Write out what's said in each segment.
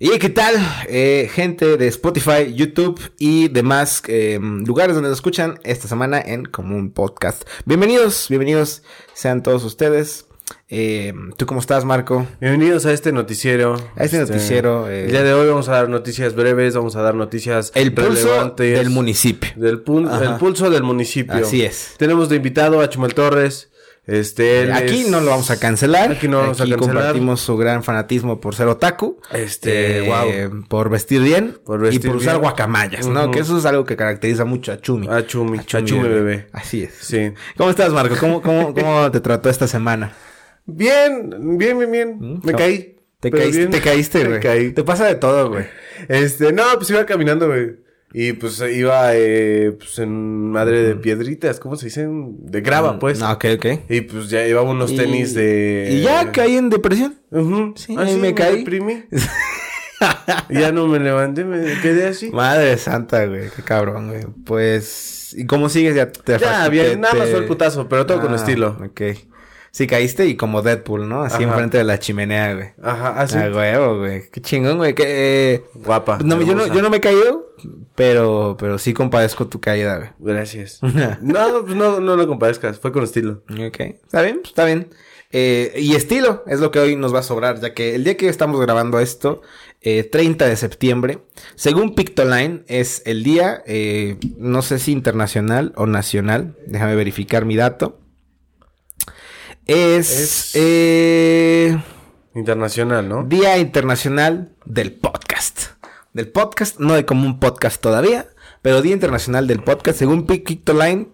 ¿Y qué tal, eh, gente de Spotify, YouTube y demás eh, lugares donde nos escuchan esta semana en Común Podcast? Bienvenidos, bienvenidos sean todos ustedes. Eh, ¿Tú cómo estás, Marco? Bienvenidos a este noticiero. A este, noticiero. el día de hoy vamos a dar noticias breves, vamos a dar noticias El pulso del municipio. Del el pulso del municipio. Así es. Tenemos de invitado a Chumel Torres. Este, aquí no lo vamos a cancelar. Aquí no vamos aquí a cancelar. compartimos su gran fanatismo por ser otaku. Este, eh, Por vestir bien. Por vestir y por usar guacamayas, ¿no? Que eso es algo que caracteriza mucho a Chumi. A Chumi, a Chumi, bebé. Así es. Sí. ¿Cómo estás, Marco? ¿Cómo, cómo, cómo te trató esta semana? Bien, bien, bien, bien. ¿Mm? Me No. caí. Te caíste, bien. te caíste, güey. caí. Te pasa de todo, güey. Este, no, pues iba caminando, güey. Y pues iba, eh, pues en madre de piedritas, ¿cómo se dicen? De grava, pues. No, ok, ok. Y pues ya llevaba unos Y- tenis de. Y ya caí en depresión. Ujú. Sí, Así ahí me caí. deprimí. Ya no me levanté, me quedé así. Madre santa, güey. Qué cabrón, güey. Pues... ¿Y cómo sigues? Ya, te Ya, bien, nada más fue el putazo, pero todo con Ah, estilo. Ok. Sí, caíste y como Deadpool, ¿no? Así Ajá. enfrente de la chimenea, güey. Ajá, así. Ah, huevo, güey. Qué chingón, güey. Que, eh, Guapa. no, yo, no, yo no me he caído, pero, pero sí compadezco tu caída, güey. Gracias. no, pues no, no lo compadezcas, fue con estilo. Ok. Está bien, pues, está bien. Eh, y estilo es lo que hoy nos va a sobrar, ya que el día que estamos grabando esto, eh, 30 de septiembre, según Pictoline, es el día, eh, no sé si internacional o nacional, déjame verificar mi dato. Es, Es- eh, Internacional, ¿no? Día Internacional del Podcast. Del podcast, no de como un podcast todavía, pero Día Internacional del Podcast. Según Pic- Pictoline,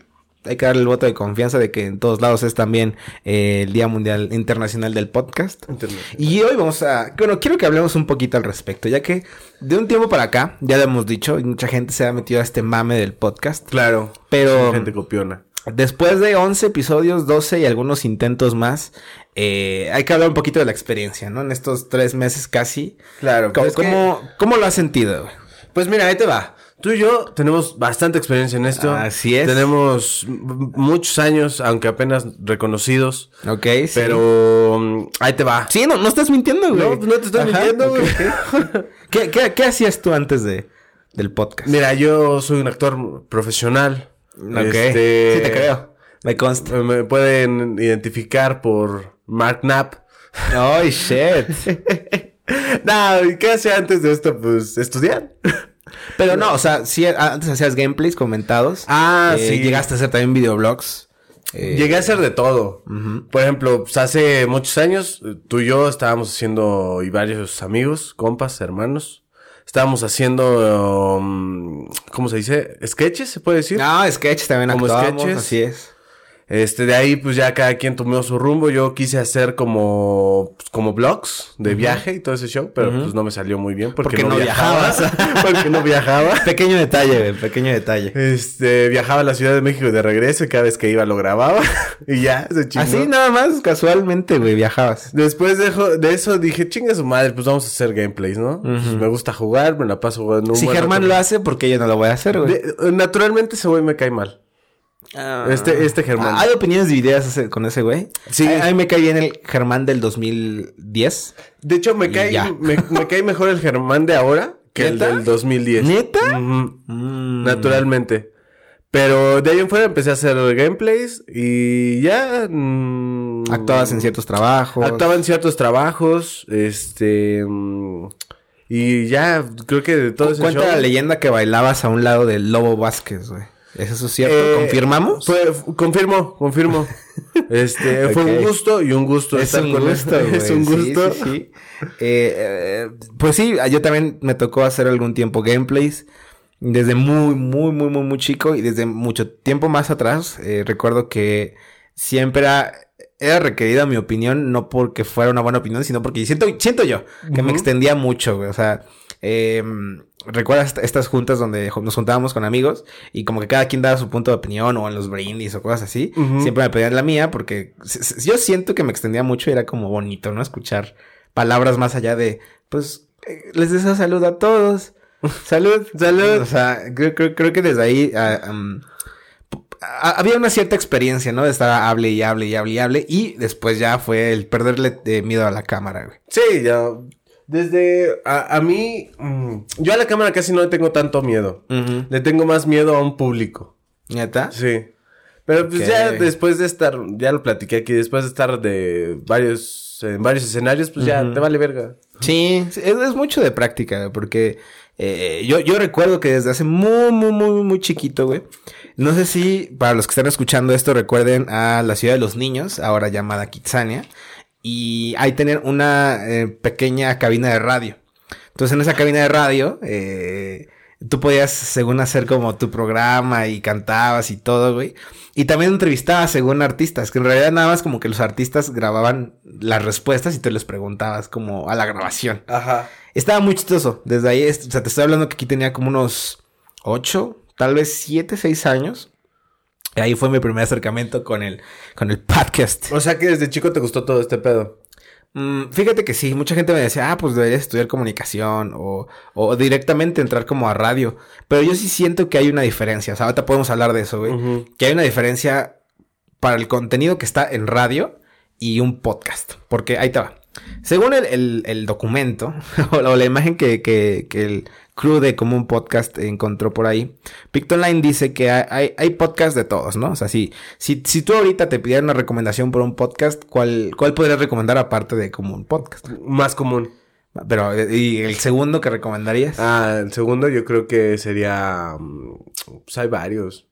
hay que darle el voto de confianza de que en todos lados es también eh, el Día Mundial Internacional del Podcast. Y hoy vamos a... Bueno, quiero que hablemos un poquito al respecto, ya que de un tiempo para acá, ya lo hemos dicho, y mucha gente se ha metido a este mame del podcast. Claro. Pero- Sí, gente copiona. Después de 11 episodios, 12 y algunos intentos más, eh, hay que hablar un poquito de la experiencia, ¿no? En estos tres meses casi. Claro. ¿Cómo, pues que- cómo, lo has sentido? Pues mira, ahí te va. Tú y yo tenemos bastante experiencia en esto. Así es. Tenemos muchos años, aunque apenas reconocidos. Ok, sí. Pero mm, ahí te va. Sí, no, no estás mintiendo, güey. No, no te estoy mintiendo, güey. ¿Qué, qué, qué hacías tú antes de, del podcast? Mira, yo soy un actor profesional. Ok. Este, Sí, te creo. Me consta. Me pueden identificar por Mark Knapp. Ay, shit. no, ¿y qué hacía antes de esto? Pues estudiar. Pero no, o sea, sí, antes hacías gameplays comentados. Ah, Eh, sí. Llegaste a hacer también videoblogs. Eh, Llegué a hacer de todo. Por ejemplo, pues, hace muchos años, eh, tú y yo estábamos haciendo, y varios amigos, compas, hermanos, estábamos haciendo, um, ¿cómo se dice? ¿Sketches, se puede decir? No, sketches también Como actuábamos, sketches. así es. Este, de ahí, pues ya cada quien tomó su rumbo. Yo quise hacer como, pues, como vlogs de viaje y todo ese show, pero pues no me salió muy bien porque, Porque no viajabas. porque no viajaba. Pequeño detalle, pequeño detalle. Este, viajaba a la Ciudad de México y de regreso y cada vez que iba lo grababa y ya, se chingó. Así nada más, casualmente, güey, viajabas. Después de, de eso dije, chinga su madre, pues vamos a hacer gameplays, ¿no? Pues me gusta jugar, me la paso jugando Si Germán lo hace, porque yo no lo voy a hacer, güey? De- naturalmente ese güey me cae mal. Ah. Este, este Germán. ¿Hay opiniones divididas con ese güey? Sí. A, a mí me cae bien el Germán del 2010. De hecho, me cae, me, me cae mejor el Germán de ahora que el del 2010. ¿Neta? Mm. Naturalmente. Pero de ahí en fuera empecé a hacer gameplays y ya... mm, Actuabas en ciertos trabajos. Actuaba en ciertos trabajos, este... mm, y ya, creo que de todo ese Cuenta show- la leyenda que bailabas a un lado del Lobo Vázquez, güey. ¿Es eso cierto? Eh, ¿Confirmamos? Fue, f- confirmo, confirmo. Este, fue un gusto y un gusto es estar un con gusto. Es un gusto. sí, sí. Eh, eh, pues sí, yo también me tocó hacer algún tiempo gameplays. Desde muy, muy, muy, muy, muy chico y desde mucho tiempo más atrás. recuerdo que siempre era, era requerida mi opinión, no porque fuera una buena opinión, sino porque siento, siento yo que me extendía mucho, güey. O sea, eh, ¿recuerdas est- estas juntas donde nos juntábamos con amigos y como que cada quien daba su punto de opinión o en los brindis o cosas así? Siempre me pedían la mía porque yo siento que me extendía mucho y era como bonito, ¿no? Escuchar palabras más allá de, pues, eh, les deseo salud a todos. Salud, salud. O sea, creo, creo, creo que desde ahí ah, am, a- había una cierta experiencia, ¿no? De estar hable y hable y hable y hable. Y después ya fue el perderle eh, miedo a la cámara, güey. Sí, ya. Desde a, a mí, mm, yo a la cámara casi no le tengo tanto miedo. Le tengo más miedo a un público. ¿Neta? Sí. Pero pues ya después de estar, ya lo platiqué aquí, después de estar de varios, en varios escenarios, pues ya te vale verga. Sí, es, es mucho de práctica, porque eh, yo, yo recuerdo que desde hace muy, muy, muy, muy chiquito, güey. No sé si para los que están escuchando esto recuerden a la ciudad de los niños, ahora llamada Kitsania, y ahí tener una eh, pequeña cabina de radio. Entonces en esa cabina de radio, eh, tú podías, según hacer como tu programa y cantabas y todo, güey. Y también entrevistabas según artistas, que en realidad nada más como que los artistas grababan las respuestas y tú les preguntabas como a la grabación. Ajá. Estaba muy chistoso. Desde ahí, o sea, te estoy hablando que aquí tenía como unos ocho, tal vez siete, seis años. Y ahí fue mi primer acercamiento con el, con el podcast. O sea que desde chico te gustó todo este pedo. Mm, fíjate que sí, mucha gente me decía, ah, pues deberías estudiar comunicación o, o directamente entrar como a radio. Pero yo sí siento que hay una diferencia. O sea, ahorita podemos hablar de eso, güey. Que hay una diferencia para el contenido que está en radio y un podcast. Porque ahí te va. Según el, el- el documento o la, o la imagen que, que- que el crew de como un podcast encontró por ahí, Pictoline dice que hay, hay, hay podcast de todos, ¿no? O sea, si, si, si tú ahorita te pidieran una recomendación por un podcast, ¿cuál, cuál podrías recomendar aparte de como un podcast? Más común. Pero, ¿y el segundo que recomendarías? Ah, el segundo yo creo que sería... mm, Pues hay varios.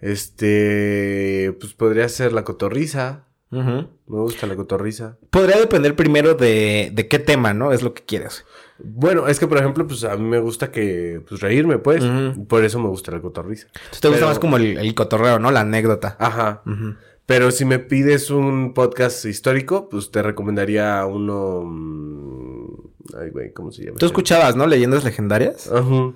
Este... Pues podría ser La Cotorriza. Ujú. Me gusta La Cotorriza. Podría depender primero de, de qué tema, ¿no? Es lo que quieres. Bueno, es que por ejemplo, pues a mí me gusta que... Pues reírme, pues. Por eso me gusta La Cotorriza. Entonces te gusta Pero- más como el, el cotorreo, ¿no? La anécdota. Ajá. Pero si me pides un podcast histórico, pues te recomendaría uno... mm, Ay, güey, ¿cómo se llama? Tú escuchabas, ¿no? Leyendas legendarias. Ajá.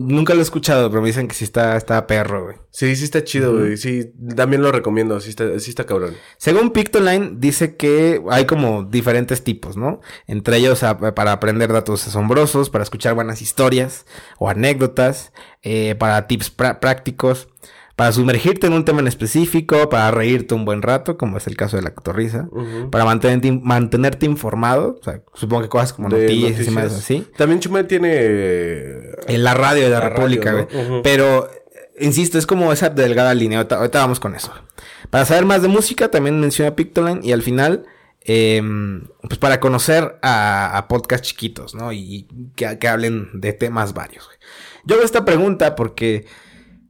Nunca lo he escuchado, pero me dicen que sí está, está perro, güey. Sí, sí está chido, güey. Sí, también lo recomiendo. Sí está, sí está cabrón. Según Pictoline, dice que hay como diferentes tipos, ¿no? Entre ellos a- para aprender datos asombrosos, para escuchar buenas historias o anécdotas, eh, para tips prácticos, para sumergirte en un tema en específico, para reírte un buen rato, como es el caso de la cotorriza, para mantenerte, mantenerte informado, o sea, supongo que cosas como noticias, y más así. También Chumel tiene... eh, En la radio de la, La República, radio. Pero, eh, insisto, es como esa delgada línea. Ahorita, ahorita vamos con eso. Para saber más de música, también menciona Pictoline. Y al final, eh, pues para conocer a, a podcast chiquitos, ¿no? Y que, que hablen de temas varios. güey. Yo hago esta pregunta porque...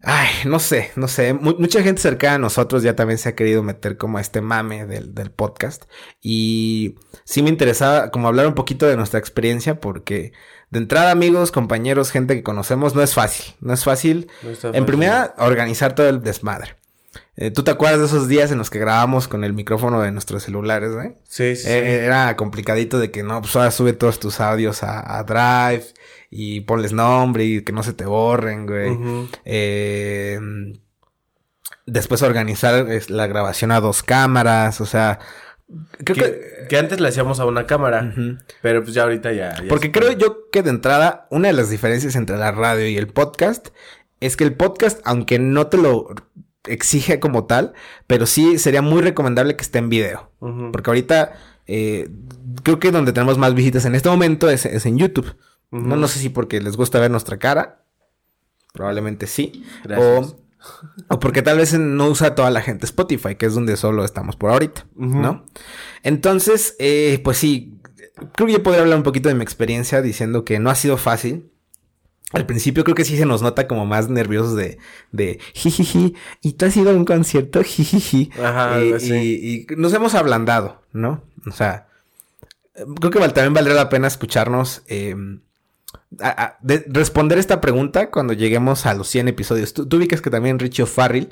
Ay, no sé, no sé. Mu- mucha gente cercana a nosotros ya también se ha querido meter como a este mame del, del podcast. Y sí me interesaba como hablar un poquito de nuestra experiencia porque de entrada amigos, compañeros, gente que conocemos, no es fácil. No es fácil. No En fácil. primera, organizar todo el desmadre. Eh, ¿Tú te acuerdas de esos días en los que grabábamos con el micrófono de nuestros celulares, güey? Sí, sí, sí. Eh, Era complicadito de que no, pues ahora sube todos tus audios a, a Drive y ponles nombre y que no se te borren, güey. Eh, después organizar la grabación a dos cámaras, o sea, creo que... que, que antes le hacíamos a una cámara. Pero pues ya ahorita ya... ya Porque creo yo que de entrada, una de las diferencias entre la radio y el podcast es que el podcast, aunque no te lo exige como tal, pero sí sería muy recomendable que esté en video. Porque ahorita eh, creo que donde tenemos más visitas en este momento es, es en YouTube. No, no sé si porque les gusta ver nuestra cara. Probablemente sí. Gracias. O, o porque tal vez no usa toda la gente Spotify, que es donde solo estamos por ahorita. ¿no? Entonces, eh, pues sí, creo que yo podría hablar un poquito de mi experiencia diciendo que no ha sido fácil. Al principio creo que sí se nos nota como más nerviosos de, de jijiji, y tú has ido a un concierto, jijiji. Ajá, y, algo así. y- y nos hemos ablandado, ¿no? O sea, creo que también valdría la pena escucharnos, eh, a- a- de- responder esta pregunta cuando lleguemos a los 100 episodios. Tú, tú ubicas que también Richie O'Farrill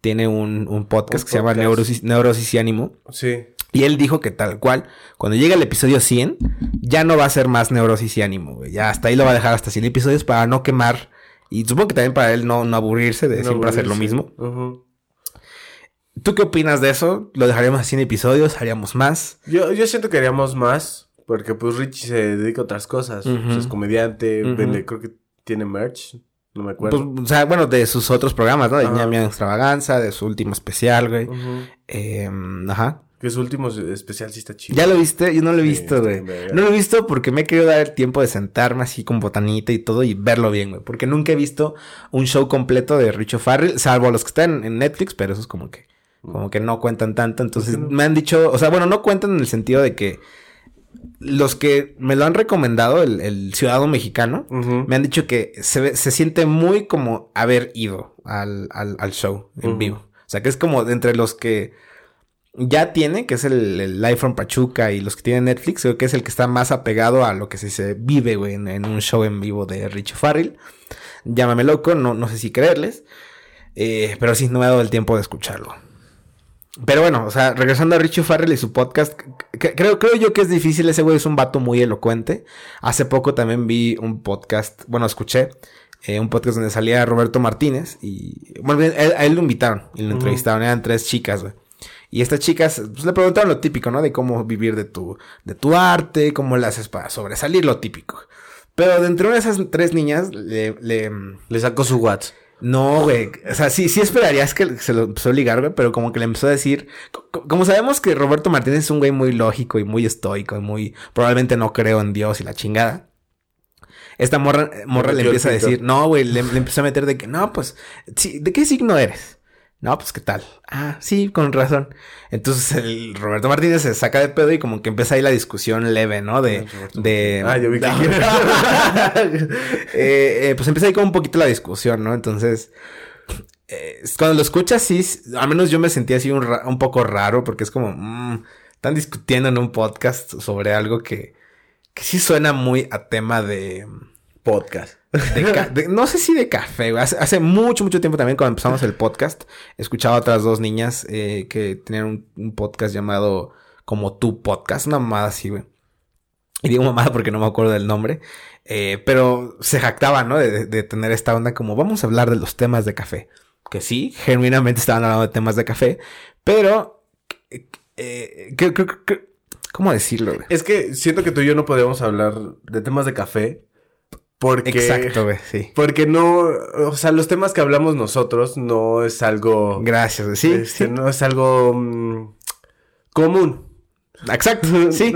tiene un, un podcast Un que se llama. Neurosis, Neurosis y Ánimo. Sí. Y él dijo que tal cual, cuando llegue el episodio 100, ya no va a ser más neurosis y ánimo, güey. Ya hasta ahí lo va a dejar hasta 100 episodios para no quemar. Y supongo que también para él no, no aburrirse de No siempre hacer lo mismo. ¿Tú qué opinas de eso? ¿Lo dejaríamos a 100 episodios? ¿Haríamos más? Yo, yo siento que haríamos más. Porque pues Richie se dedica a otras cosas. Pues, es comediante, vende, creo que tiene merch. No me acuerdo. Pues, o sea, bueno, de sus otros programas, ¿no? De. Ñam Extravaganza, de su último especial, güey. Eh, ajá. Que su último especial sí está chido. ¿Ya lo viste? Yo no lo he visto, güey. No lo he visto porque me he querido dar el tiempo de sentarme así con botanita y todo y verlo bien, güey. Porque nunca he visto un show completo de Richo Farrell, salvo los que están en Netflix, pero eso es como que, como que no cuentan tanto. Entonces me han dicho, o sea, bueno, no cuentan en el sentido de que los que me lo han recomendado, el, ciudadano mexicano, me han dicho que se, se siente muy como haber ido al, al, show en vivo. O sea, que es como entre los que ya tiene, que es el, el, Live from Pachuca y los que tienen Netflix, creo que es el que está más apegado a lo que se, vive, güey, en, un show en vivo de Richie Farrell. Llámame loco, no, no sé si creerles, eh, pero sí, no me ha dado el tiempo de escucharlo. Pero bueno, o sea, regresando a Richie Farrell y su podcast, creo, creo yo que es difícil, ese güey es un vato muy elocuente. Hace poco también vi un podcast, bueno, escuché eh, un podcast donde salía Roberto Martínez y, bueno, a él lo invitaron y lo entrevistaron, eran tres chicas, güey. Y estas chicas pues, le preguntaron lo típico, ¿no? De cómo vivir de tu, de tu arte, cómo le haces para sobresalir, lo típico. Pero dentro de esas tres niñas le... Le, sacó su WhatsApp. No, güey. O sea, sí, sí esperarías que se lo empezó a ligar, güey, pero como que le empezó a decir. Como sabemos que Roberto Martínez es un güey muy lógico y muy estoico y muy. Probablemente no creo en Dios y la chingada. Esta morra, morra le empieza a decir, no, güey, le, le, empezó a meter de que, no, pues, sí, ¿de qué signo eres? No, pues qué tal. Ah, sí, con razón. Entonces el Roberto Martínez se saca de pedo y como que empieza ahí la discusión leve, ¿no? De. de ah, yo vi que eh, eh, Pues empieza ahí como un poquito la discusión, ¿no? Entonces. Eh, cuando lo escuchas, sí, al menos yo me sentía así un, un poco raro porque es como. Mmm, están discutiendo en un podcast sobre algo que. que sí suena muy a tema de. Podcast no sé si de café, Hace, mucho, mucho tiempo también cuando empezamos el podcast, escuchaba a otras dos niñas eh, que tenían un, podcast llamado como tu podcast, una mamada así, güey. Y digo mamada porque no me acuerdo del nombre. Eh, pero se jactaba, ¿no? De, tener esta onda como vamos a hablar de los temas de café. Que sí, genuinamente estaban hablando de temas de café. Pero... Eh, ¿Cómo decirlo? Güey? Es que siento que tú y yo no podíamos hablar de temas de café porque, Exacto, güey, sí. Porque no, o sea, los temas que hablamos nosotros no es algo... Gracias, sí. Este, no es algo mm, común. Exacto, sí.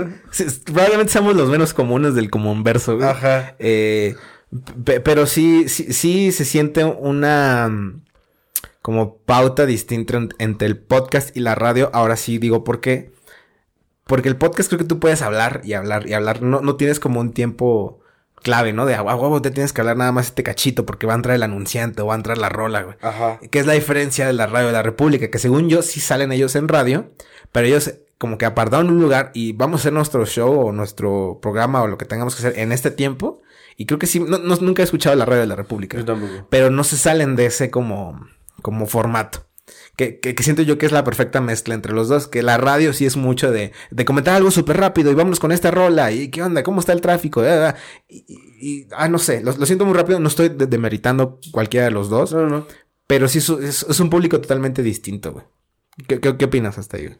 Probablemente seamos los menos comunes del común verso, güey. Ajá. Eh, pero sí, sí, sí se siente una mm, como pauta distinta entre el podcast y la radio. Ahora sí digo por qué. Porque el podcast creo que tú puedes hablar y hablar y hablar. No, no tienes como un tiempo clave, ¿no? De a huevo te tienes que hablar nada más este cachito porque va a entrar el anunciante o va a entrar la rola, güey. Ajá. Que es la diferencia de la radio de la República, que según yo sí salen ellos en radio, pero ellos como que apartaron un lugar y vamos a hacer nuestro show o nuestro programa o lo que tengamos que hacer en este tiempo. Y creo que sí, no, nunca he escuchado la radio de la República. Yo tampoco. Pero no se salen de ese como, como formato que, que, siento yo que es la perfecta mezcla entre los dos, que la radio sí es mucho de, de comentar algo súper rápido y vámonos con esta rola y qué onda, cómo está el tráfico, ah, ah, y, ah, no sé, lo, siento muy rápido, no estoy demeritando cualquiera de los dos, no, no. pero sí es, es, un público totalmente distinto, güey. ¿Qué, ¿Qué, opinas hasta ahí?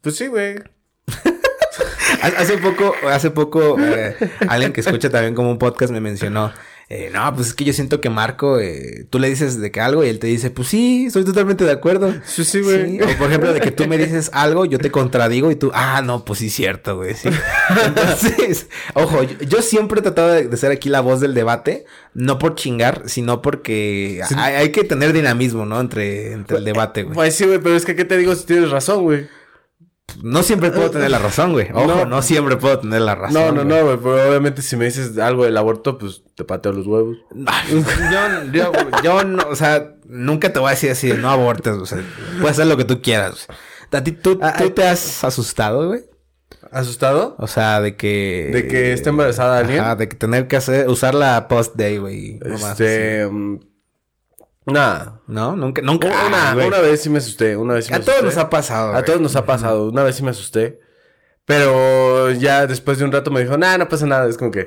Pues sí, güey. hace poco, hace poco, eh, alguien que escucha también como un podcast me mencionó eh, no, pues es que yo siento que Marco, eh, tú le dices de que algo y él te dice, pues sí, estoy totalmente de acuerdo. Sí, sí, güey. O por ejemplo, de que tú me dices algo, yo te contradigo y tú, ah, no, pues sí, cierto, güey. Sí. Entonces, ojo, yo, siempre he tratado de, ser aquí la voz del debate, no por chingar, sino porque hay, que tener dinamismo, ¿no? Entre, entre el debate, güey. Pues sí, güey, pero es que, ¿qué te digo si tienes razón, güey? No siempre puedo tener la razón, güey. Ojo, no, siempre puedo tener la razón. No, no, no, güey. Pero obviamente si me dices algo del aborto, pues te pateo los huevos. yo, yo, yo no, o sea, nunca te voy a decir así no abortes, o sea, puedes hacer lo que tú quieras. ¿A ti tú, ah, tú te has asustado, güey? ¿Asustado? O sea, de que... ¿De que esté embarazada alguien? Ajá, de que tener que hacer, usar la post-day, güey. Este... Mm, Nada. No, nunca, nunca. Una, una, vez sí me asusté. Una vez sí me a todos nos ha pasado. A todos nos ha pasado. Una vez sí me asusté. Pero ya después de un rato me dijo, nah, no pasa nada. Es como que.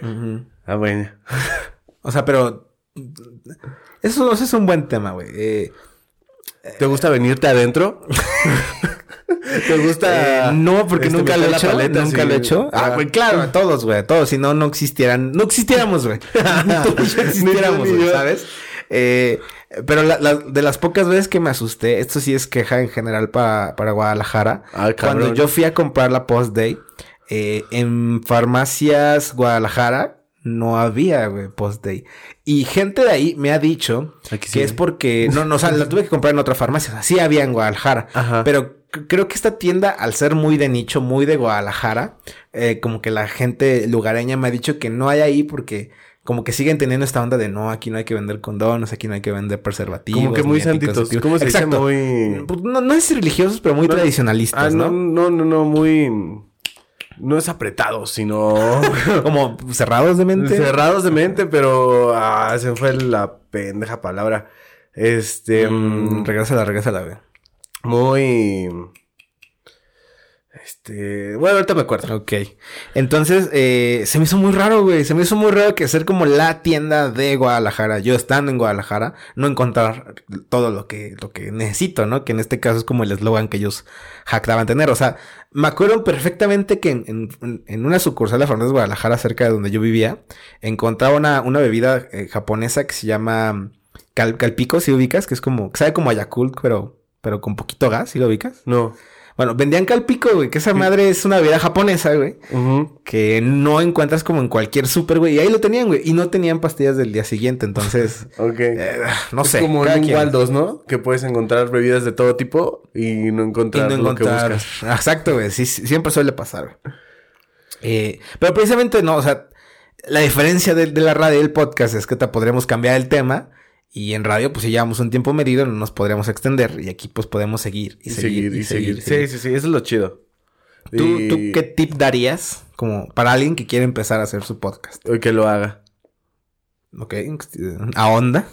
Ah, bueno. o sea, pero. Eso, eso, es un buen tema, güey. Eh, ¿Te gusta venirte adentro? ¿Te gusta? Eh, no, porque este, nunca lo he hecho. Paleta, nunca lo he hecho. Ah, güey, claro, a todos, güey. A todos. Si no, no existieran. No existiéramos, güey. no existiéramos, güey, ¿sabes? Eh, pero la- la- de las pocas veces que me asusté, esto sí es queja en general para, para Guadalajara. Ah, cabrón. Cuando yo fui a comprar la Post Day, eh, en farmacias Guadalajara no había, güey, Post Day. Y gente de ahí me ha dicho Aquí que es porque, no, no, o sea, la tuve que comprar en otra farmacia. O sea, sí había en Guadalajara. Ajá. Pero creo que esta tienda, al ser muy de nicho, muy de Guadalajara, eh, como que la gente lugareña me ha dicho que no hay ahí porque como que siguen teniendo esta onda de no, aquí no hay que vender condones, aquí no hay que vender preservativos. Como que muy santitos. ¿Cómo se? Exacto. Muy... Pues No, no es religiosos, pero muy No, tradicionalistas, Ah, no, ¿no? no, no, muy... No es apretado, sino... Como cerrados de mente. Cerrados de mente, pero... Ah, se fue la pendeja palabra. Este... Mm, mm, regrésala, regrésala, güey. muy... Este... Bueno, ahorita me acuerdo. Ok. Entonces, eh, se me hizo muy raro, güey. Se me hizo muy raro que ser como la tienda de Guadalajara, yo estando en Guadalajara, no encontrar todo lo que, lo que necesito, ¿no? Que en este caso es como el eslogan que ellos jactaban tener. O sea, me acuerdo perfectamente que en, en- una sucursal de Farmacias Guadalajara, cerca de donde yo vivía, encontraba una, una bebida eh, japonesa que se llama cal- calpico, si ubicas, que es como, sabe como Yakult, pero, pero con poquito gas, si lo ubicas? No. Bueno, vendían calpico, güey, que esa madre es una bebida japonesa, güey Ujú. que no encuentras como en cualquier súper, güey. Y ahí lo tenían, güey. Y no tenían pastillas del día siguiente. Entonces, Ok. eh, no Es sé. como en un. Waldos, ¿no? Que puedes encontrar bebidas de todo tipo y no Y encontrar no lo que buscas. Exacto, güey. Sí, sí, siempre suele pasar, güey. Eh, pero precisamente no, o sea, la diferencia de, de la radio y el podcast es que te podremos cambiar el tema. Y en radio, pues si llevamos un tiempo medido, no nos podríamos extender. Y aquí, pues podemos seguir y, Y seguir, y seguir. Sí, sí, sí, eso es lo chido. ¿Tú, Y- ¿Tú qué tip darías como para alguien que quiere empezar a hacer su podcast? Que lo haga. Ok, a onda.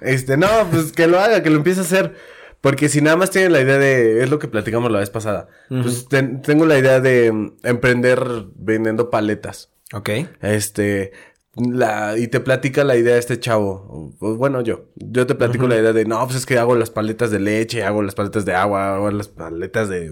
Este, no, pues que lo haga, que lo empiece a hacer. Porque si nada más tiene la idea de, es lo que platicamos la vez pasada. Pues ten- tengo la idea de mm, emprender vendiendo paletas. Ok. Este, la, y te platica la idea de este chavo. O- o bueno, yo. Yo te platico la idea de, no, pues es que hago las paletas de leche, hago las paletas de agua, hago las paletas de...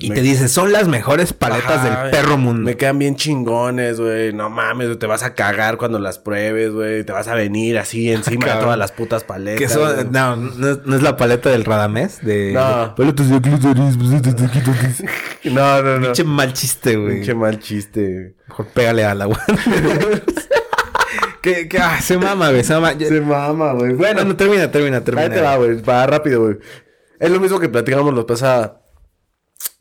Y me- te dice, son las mejores paletas Ajá, del perro mundo. Me quedan bien chingones, güey. No mames, te vas a cagar cuando las pruebes, güey. Te vas a venir así encima de todas las putas paletas. Que son, no, no, es- no es la paleta del Radamés de No. paletas de clítoris, pues, de taquitos. No, no, no. Pinche mal chiste, güey. Pinche mal chiste. Mejor pégale al agua. que, que ah, se mama, güey, se mama. Se mama, güey. Bueno, Bueno, no termina, termina, termina. ahí te va, güey. Va rápido, güey. Es lo mismo que platicamos la pasada.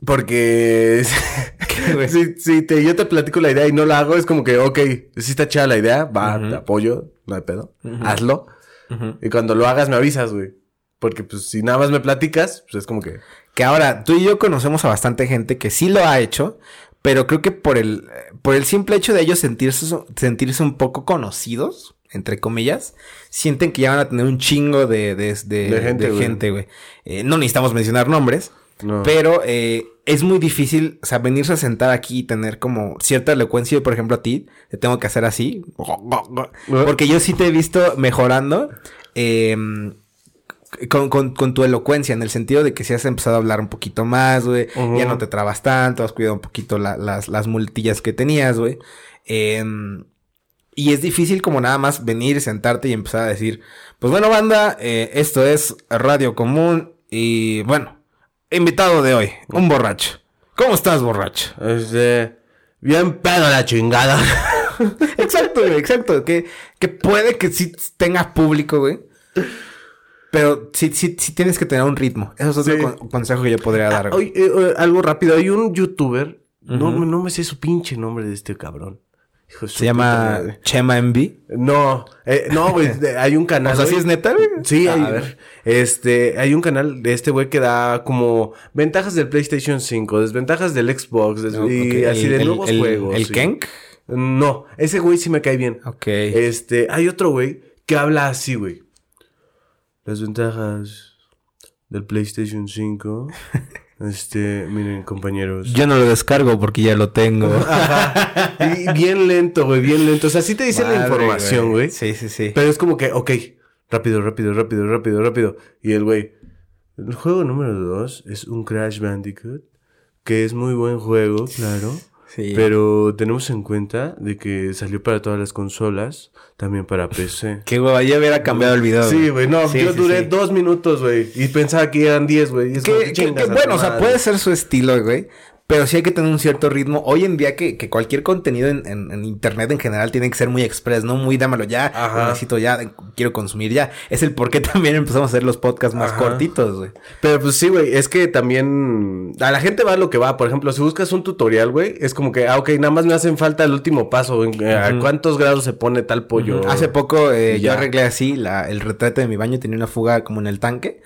Porque si, si te, yo te platico la idea y no la hago, es como que, ok, sí está chida la idea, va, te apoyo, no hay pedo, hazlo. Y cuando lo hagas me avisas, güey. Porque pues si nada más me platicas, pues es como que... Que ahora, tú y yo conocemos a bastante gente que sí lo ha hecho, pero creo que por el, por el simple hecho de ellos sentirse, sentirse un poco conocidos, entre comillas, sienten que ya van a tener un chingo de, de, de- De gente, güey. Eh, no necesitamos mencionar nombres, No. pero eh, es muy difícil, o sea, venirse a sentar aquí y tener como cierta elocuencia. Por ejemplo, a ti, te tengo que hacer así, porque yo sí te he visto mejorando. em, con, con, con tu elocuencia, en el sentido de que si has empezado a hablar un poquito más, güey. Ya no te trabas tanto, has cuidado un poquito la- las, las multillas que tenías, güey. Em, y es difícil como nada más venir, sentarte y empezar a decir, pues bueno, banda, eh, esto es Radio Común y bueno, invitado de hoy, un borracho. ¿Cómo estás, borracho? Este... Bien pedo la chingada. exacto, güey, exacto. Que, que puede que sí tenga público, güey. Pero sí, sí, sí tienes que tener un ritmo. Eso es otro Sí. con- consejo que yo podría dar. güey. Oye, eh, eh, algo rápido. Hay un youtuber. no, no me sé su pinche nombre de este cabrón. Hijo Se llama puta. Chema MV. No, eh, no, güey. hay un canal. O sea. ¿sí es neta, güey? Sí, Ah, hay, a ver. este, hay un canal de este güey que da como ventajas del PlayStation 5, desventajas del Xbox, des- y así el- de el- nuevos el- juegos. ¿El sí. Kenk? No, ese güey sí me cae bien. Ok. Este, hay otro güey que habla así, güey. Las ventajas del PlayStation 5. este, miren, compañeros. Yo no lo descargo porque ya lo tengo. Ajá. Y bien lento, güey, bien lento. O sea, sí te dice la información, güey. Sí, sí, sí. Pero es como que, ok, rápido, rápido, rápido, rápido, rápido. Y el güey, el juego número dos es un Crash Bandicoot, que es muy buen juego, claro. Sí. Pero tenemos en cuenta de que salió para todas las consolas, también para PC. Qué hueva, ya hubiera cambiado el video. Sí, güey, no, Sí, yo sí, duré dos minutos, güey, y pensaba que eran diez, güey. Que, que bueno, o sea, puede ser su estilo, güey. Pero sí hay que tener un cierto ritmo. Hoy en día que, que cualquier contenido en, en- en internet en general tiene que ser muy express, ¿no? Muy dámelo ya, Ajá. necesito ya, quiero consumir ya. Es el por qué también empezamos a hacer los podcasts más Ajá. cortitos, güey. Pero pues sí, güey, es que también a la gente va lo que va. Por ejemplo, si buscas un tutorial, güey, es como que, ah, ok, nada más me hacen falta el último paso. eh, ¿A cuántos grados se pone tal pollo? Hace poco eh, yo arreglé así la- el retrete de mi baño, tenía una fuga como en el tanque.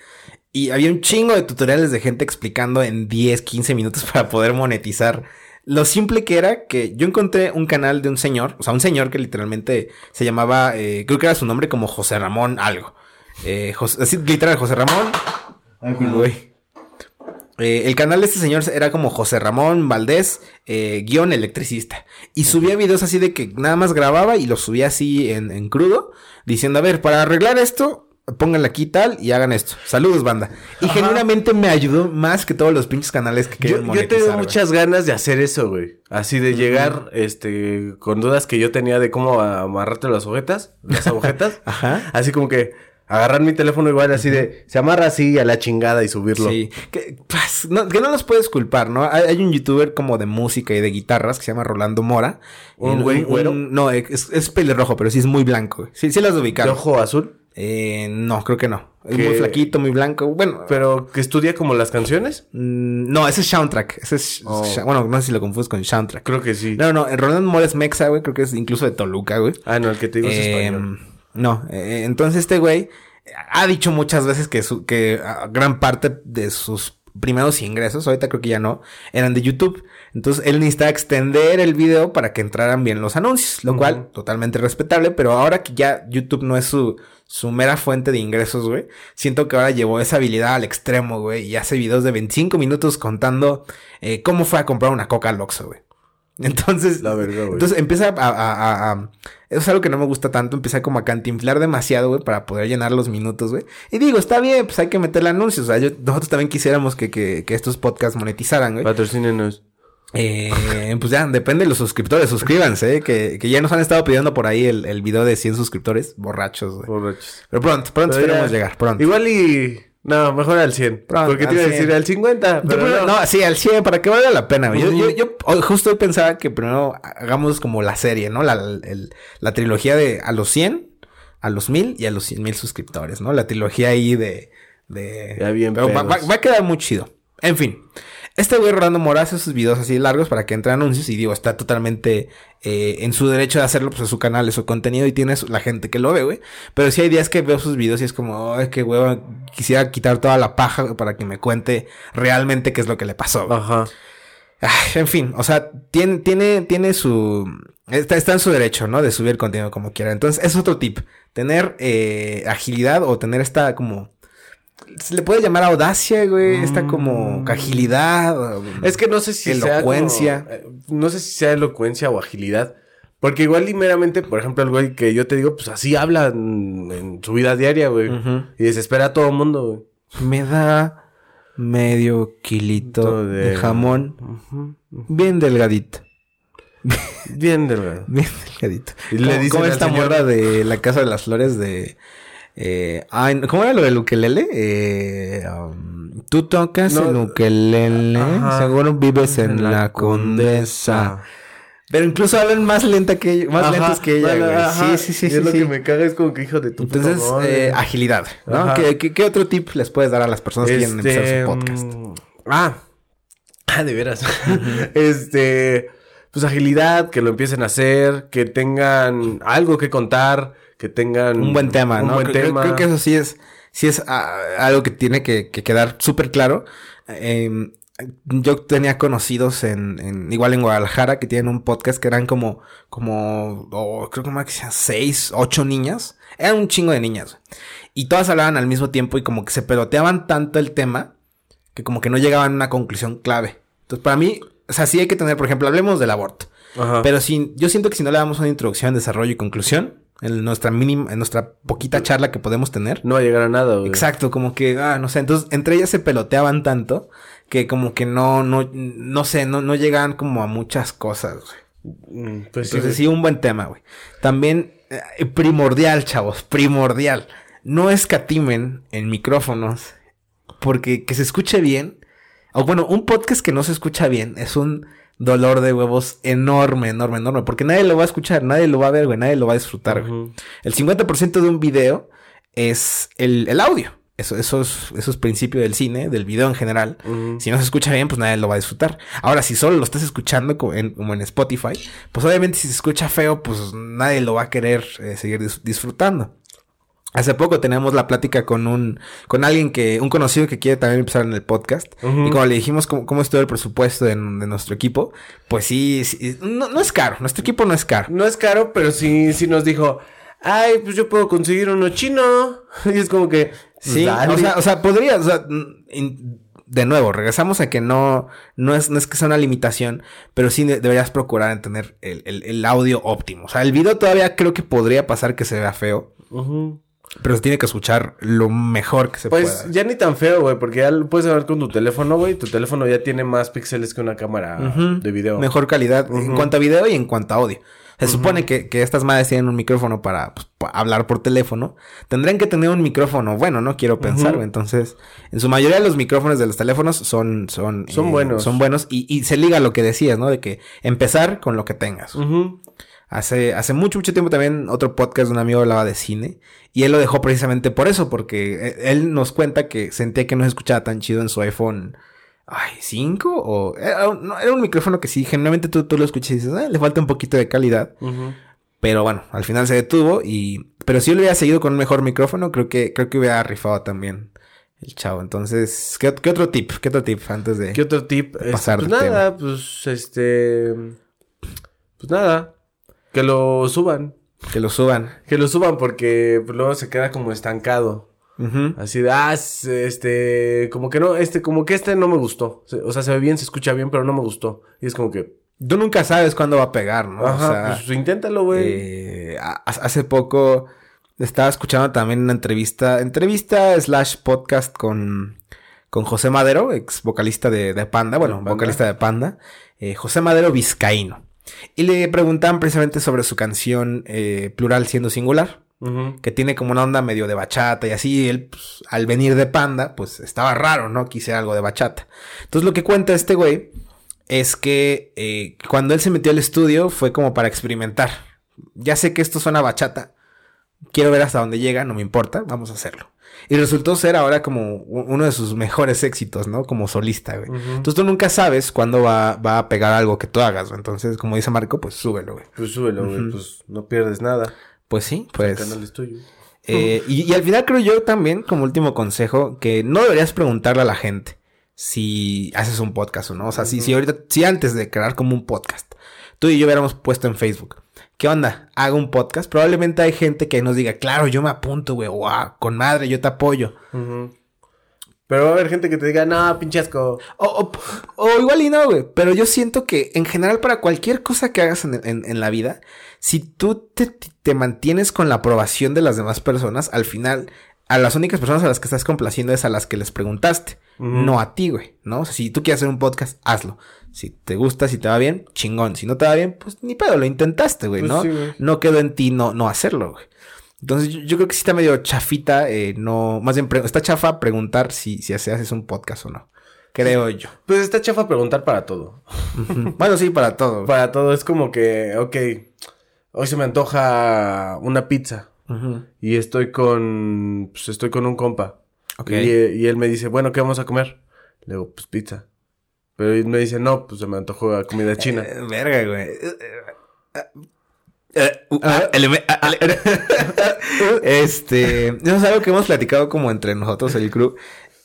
Y había un chingo de tutoriales de gente explicando en 10, 15 minutos para poder monetizar. Lo simple que era que yo encontré un canal de un señor, o sea, un señor que literalmente se llamaba, eh, creo que era su nombre como José Ramón algo. Eh, así, literal, José Ramón. Güey. Eh, el canal de este señor era como José Ramón Valdés, eh, guion electricista. Y subía videos así de que nada más grababa y los subía así en, en crudo, diciendo, a ver, para arreglar esto, pónganle aquí tal y hagan esto. Saludos, banda. Y genuinamente me ayudó más que todos los pinches canales que Yo, querían yo monetizar. tengo muchas ganas de hacer eso, güey. Así de llegar, este, con dudas que yo tenía de cómo amarrarte las agujetas, las agujetas. Ajá. Así como que agarrar mi teléfono igual, así de, se amarra así a la chingada y subirlo. Sí, que, pues, no, que no los puedes culpar, ¿no? Hay, hay un youtuber como de música y de guitarras que se llama Rolando Mora. ¿Un güey güero? no, es, es pelirrojo, pero sí es muy blanco. Sí, sí las de ¿De ojo azul? Eh, no, creo que no. Es muy flaquito, muy blanco. Bueno, Pero que estudia como las canciones. mm, no, ese es Soundtrack. Ese es, Oh. Bueno, no sé si lo confundes con Soundtrack. Creo que sí. No, no, Rolando Mora es Mexa, güey. Creo que es incluso de Toluca, güey. Ah, no, el que te digo es Eh, español. No, eh, entonces este güey ha dicho muchas veces que, su, que ah, gran parte de sus primeros ingresos, ahorita creo que ya no, eran de YouTube. Entonces él necesitaba extender el video para que entraran bien los anuncios, lo cual totalmente respetable, pero ahora que ya YouTube no es su, su mera fuente de ingresos, güey, siento que ahora llevó esa habilidad al extremo, güey, y hace videos de 25 minutos contando eh, cómo fue a comprar una coca al Oxxo, güey. Entonces, La verga, güey. entonces empieza a, a- a- a- Eso es algo que no me gusta tanto. Empieza como a cantinflar demasiado, güey, para poder llenar los minutos, güey. Y digo, está bien, pues hay que meterle anuncios. O sea, yo- nosotros también quisiéramos que, que, que estos podcasts monetizaran, güey. Patrocínenos. Eh, pues ya, depende de los suscriptores. Suscríbanse, eh, que, que ya nos han estado pidiendo por ahí el, el video de 100 suscriptores. Borrachos, güey. Borrachos. Pero pronto, pronto Pero esperemos ya- llegar, pronto. Igual y... No, mejor al 100. Pronto, porque te iba a 100. decir al 50. Yo Pero primero- no. no, sí, al 100, para que valga la pena. Yo- yo, yo, justo hoy pensaba que primero hagamos como la serie, ¿no? La, el- la trilogía de a los 100, a los 1000 y a los 100 mil suscriptores, ¿no? La trilogía ahí de... de... Ya bien Pero va- va a quedar muy chido. En fin. Este güey Rolando Mora hace sus videos así largos para que entren anuncios y digo, está totalmente eh, en su derecho de hacerlo, pues es su canal, es su contenido y tiene su- la gente que lo ve, güey. Pero sí hay días que veo sus videos y es como, ay, qué hueva, quisiera quitar toda la paja para que me cuente realmente qué es lo que le pasó. Ajá. Ay, en fin, o sea, tiene, tiene, tiene su... Está, está en su derecho, ¿no? De subir contenido como quiera. Entonces, es otro tip. Tener eh, agilidad o tener esta como... Se le puede llamar audacia, güey. Esta como agilidad. Es que no sé si sea Elocuencia. como- eh, no sé si sea elocuencia o agilidad. Porque igual y meramente, por ejemplo, el güey que yo te digo, pues así habla en, en su vida diaria, güey. Y desespera a todo el mundo, güey. Me da medio kilito de... de- jamón. Bien delgadito. Bien delgado. Bien delgadito. Y le como, dicen como esta señor- morra de la Casa de las Flores de... Eh, ay, ¿Cómo era lo del ukelele? Eh, um, Tú tocas No, el ukelele, ajá. seguro vives en, la, condesa. Pero incluso hablan más lenta que ella, más Ajá, lentos que ella, güey. ajá. Sí, sí, sí, Y sí. es lo sí. que me caga, es como que hijo de tu Entonces, eh, agilidad, ¿no? ¿Qué, qué, qué otro tip les puedes dar a las personas que quieren empezar Este, su podcast? mm, Ah, ah, de veras. este, pues agilidad, que lo empiecen a hacer, que tengan algo que contar, que tengan un buen tema, un ¿no? buen creo, tema. creo que eso sí es, sí es ah, algo que tiene que, que quedar súper claro. Eh, yo tenía conocidos en, en, igual en Guadalajara, que tienen un podcast que eran como, como, oh, creo que más que sean seis, ocho niñas. Eran un chingo de niñas. Y todas hablaban al mismo tiempo y como que se peloteaban tanto el tema que como que no llegaban a una conclusión clave. Entonces, para mí, o sea, sí hay que tener, por ejemplo, hablemos del aborto. Ajá. Pero si, yo siento que si no le damos una introducción, desarrollo y conclusión, en nuestra mínima, en nuestra poquita charla que podemos tener. no va a llegar a nada, güey. Exacto, como que, ah, no sé, entonces entre ellas se peloteaban tanto que como que no, no, no sé, no, no llegan como a muchas cosas, güey. Mm, Pues Entonces sí. sí, un buen tema, güey. También eh, primordial, chavos, primordial. No escatimen en micrófonos porque que se escuche bien, o bueno, un podcast que no se escucha bien es un dolor de huevos enorme, enorme, enorme, porque nadie lo va a escuchar, nadie lo va a ver, güey, nadie lo va a disfrutar, güey. El 50% de un video es el, el audio. Eso, eso, es, eso es principio del cine, del video en general. Si no se escucha bien, pues nadie lo va a disfrutar. Ahora, si solo lo estás escuchando co- en- como en Spotify, pues obviamente si se escucha feo, pues nadie lo va a querer eh, seguir dis- disfrutando. Hace poco tenemos la plática con un, con alguien que, un conocido que quiere también empezar en el podcast. Ujú. Y como le dijimos cómo, cómo estuvo el presupuesto de, de nuestro equipo, pues sí, sí, no, no es caro. Nuestro equipo no es caro. No es caro, pero sí, sí nos dijo, ay, pues yo puedo conseguir uno chino. Y es como que, Sí, dale. o sea, o sea, podría, o sea, in- de nuevo, regresamos a que no, no es, no es que sea una limitación, pero sí de- deberías procurar en tener el, el- el audio óptimo. O sea, el video todavía creo que podría pasar que se vea feo, Ujú. Pero se tiene que escuchar lo mejor que se Pues pueda. ya ni tan feo, güey, porque ya lo puedes grabar con tu teléfono, güey. Tu teléfono ya tiene más píxeles que una cámara de video. Mejor calidad en cuanto a video y en cuanto a audio. Se supone que, que estas madres tienen un micrófono para, pues, hablar por teléfono. Tendrían que tener un micrófono bueno, ¿no? Quiero pensar, güey. Entonces, en su mayoría los micrófonos de los teléfonos son... Son, eh, Son buenos. Son buenos. Y, y se liga a lo que decías, ¿no? De que empezar con lo que tengas. Hace, hace mucho, mucho tiempo también otro podcast de un amigo hablaba de cine. Y él lo dejó precisamente por eso. Porque eh, él nos cuenta que sentía que no se escuchaba tan chido en su iPhone... Ay, ¿cinco? O... Era un, no, era un micrófono que sí, generalmente tú, tú lo escuchas y dices, "Ah, le falta un poquito de calidad. Pero bueno, al final se detuvo y... Pero si yo lo hubiera seguido con un mejor micrófono, creo que, creo que hubiera rifado también el chavo. Entonces, ¿qué, qué otro tip? ¿Qué otro tip antes de...? ¿Qué otro tip? Este, pasar pues nada, pues este. Pues nada. Que lo suban. Que lo suban. Que lo suban porque pues, luego se queda como estancado. Así de, ah, este, como que no, este, como que este no me gustó. O sea, se ve bien, se escucha bien, pero no me gustó. Y es como que, Tú nunca sabes cuándo va a pegar, ¿no? ajá, o sea, pues inténtalo, güey. eh, ha- hace poco estaba escuchando también una entrevista, entrevista slash podcast con, con José Madero, ex vocalista de, de Panda, bueno, Panda. vocalista de Panda, eh, José Madero Vizcaíno. Y le preguntaban precisamente sobre su canción eh, Plural siendo singular. Que tiene como una onda medio de bachata y así, y él, pues, al venir de Panda, pues estaba raro, ¿no? Quise algo de bachata. Entonces lo que cuenta este güey es que eh, cuando él se metió al estudio fue como para experimentar. Ya sé que esto suena bachata, quiero ver hasta dónde llega, no me importa, vamos a hacerlo. Y resultó ser ahora como uno de sus mejores éxitos, ¿no? Como solista, güey. Entonces tú nunca sabes cuándo va, va a pegar algo que tú hagas, güey. Entonces, como dice Marco, pues súbelo, güey. Pues súbelo, güey, pues no pierdes nada. Pues sí, El pues... canal es tuyo. Eh, y, y al final creo yo también, como último consejo, que no deberías preguntarle a la gente si haces un podcast o no. O sea, si, si ahorita, si antes de crear como un podcast, tú y yo hubiéramos puesto en Facebook, ¿qué onda? Hago un podcast. Probablemente hay gente que nos diga, claro, yo me apunto, güey, wow, con madre, yo te apoyo. Pero va a haber gente que te diga, no, pinche asco. O, o- o igual y no, güey. Pero yo siento que en general para cualquier cosa que hagas en, en- en la vida, si tú te, te mantienes con la aprobación de las demás personas, al final, a las únicas personas a las que estás complaciendo es a las que les preguntaste. No a ti, güey. ¿No? O sea, si tú quieres hacer un podcast, hazlo. Si te gusta, si te va bien, chingón. Si no te va bien, pues ni pedo, lo intentaste, güey, Pues ¿no? sí, güey. no quedó en ti no, no hacerlo, güey. Entonces yo, yo creo que sí está medio chafita, eh, no, más bien está chafa preguntar si, si haces un podcast o no. Creo yo. Pues está chafa preguntar para todo. Bueno, sí, para todo. güey. Para todo es como que, ok, hoy se me antoja una pizza. Y estoy con, pues estoy con un compa. Ok. Y, y él me dice, bueno, ¿qué vamos a comer? Le digo, pues pizza. Pero me dice, no, pues se me antojó la comida china. Eh, verga, güey. Ah, ah, ale- este, eso es algo que hemos platicado como entre nosotros, el crew.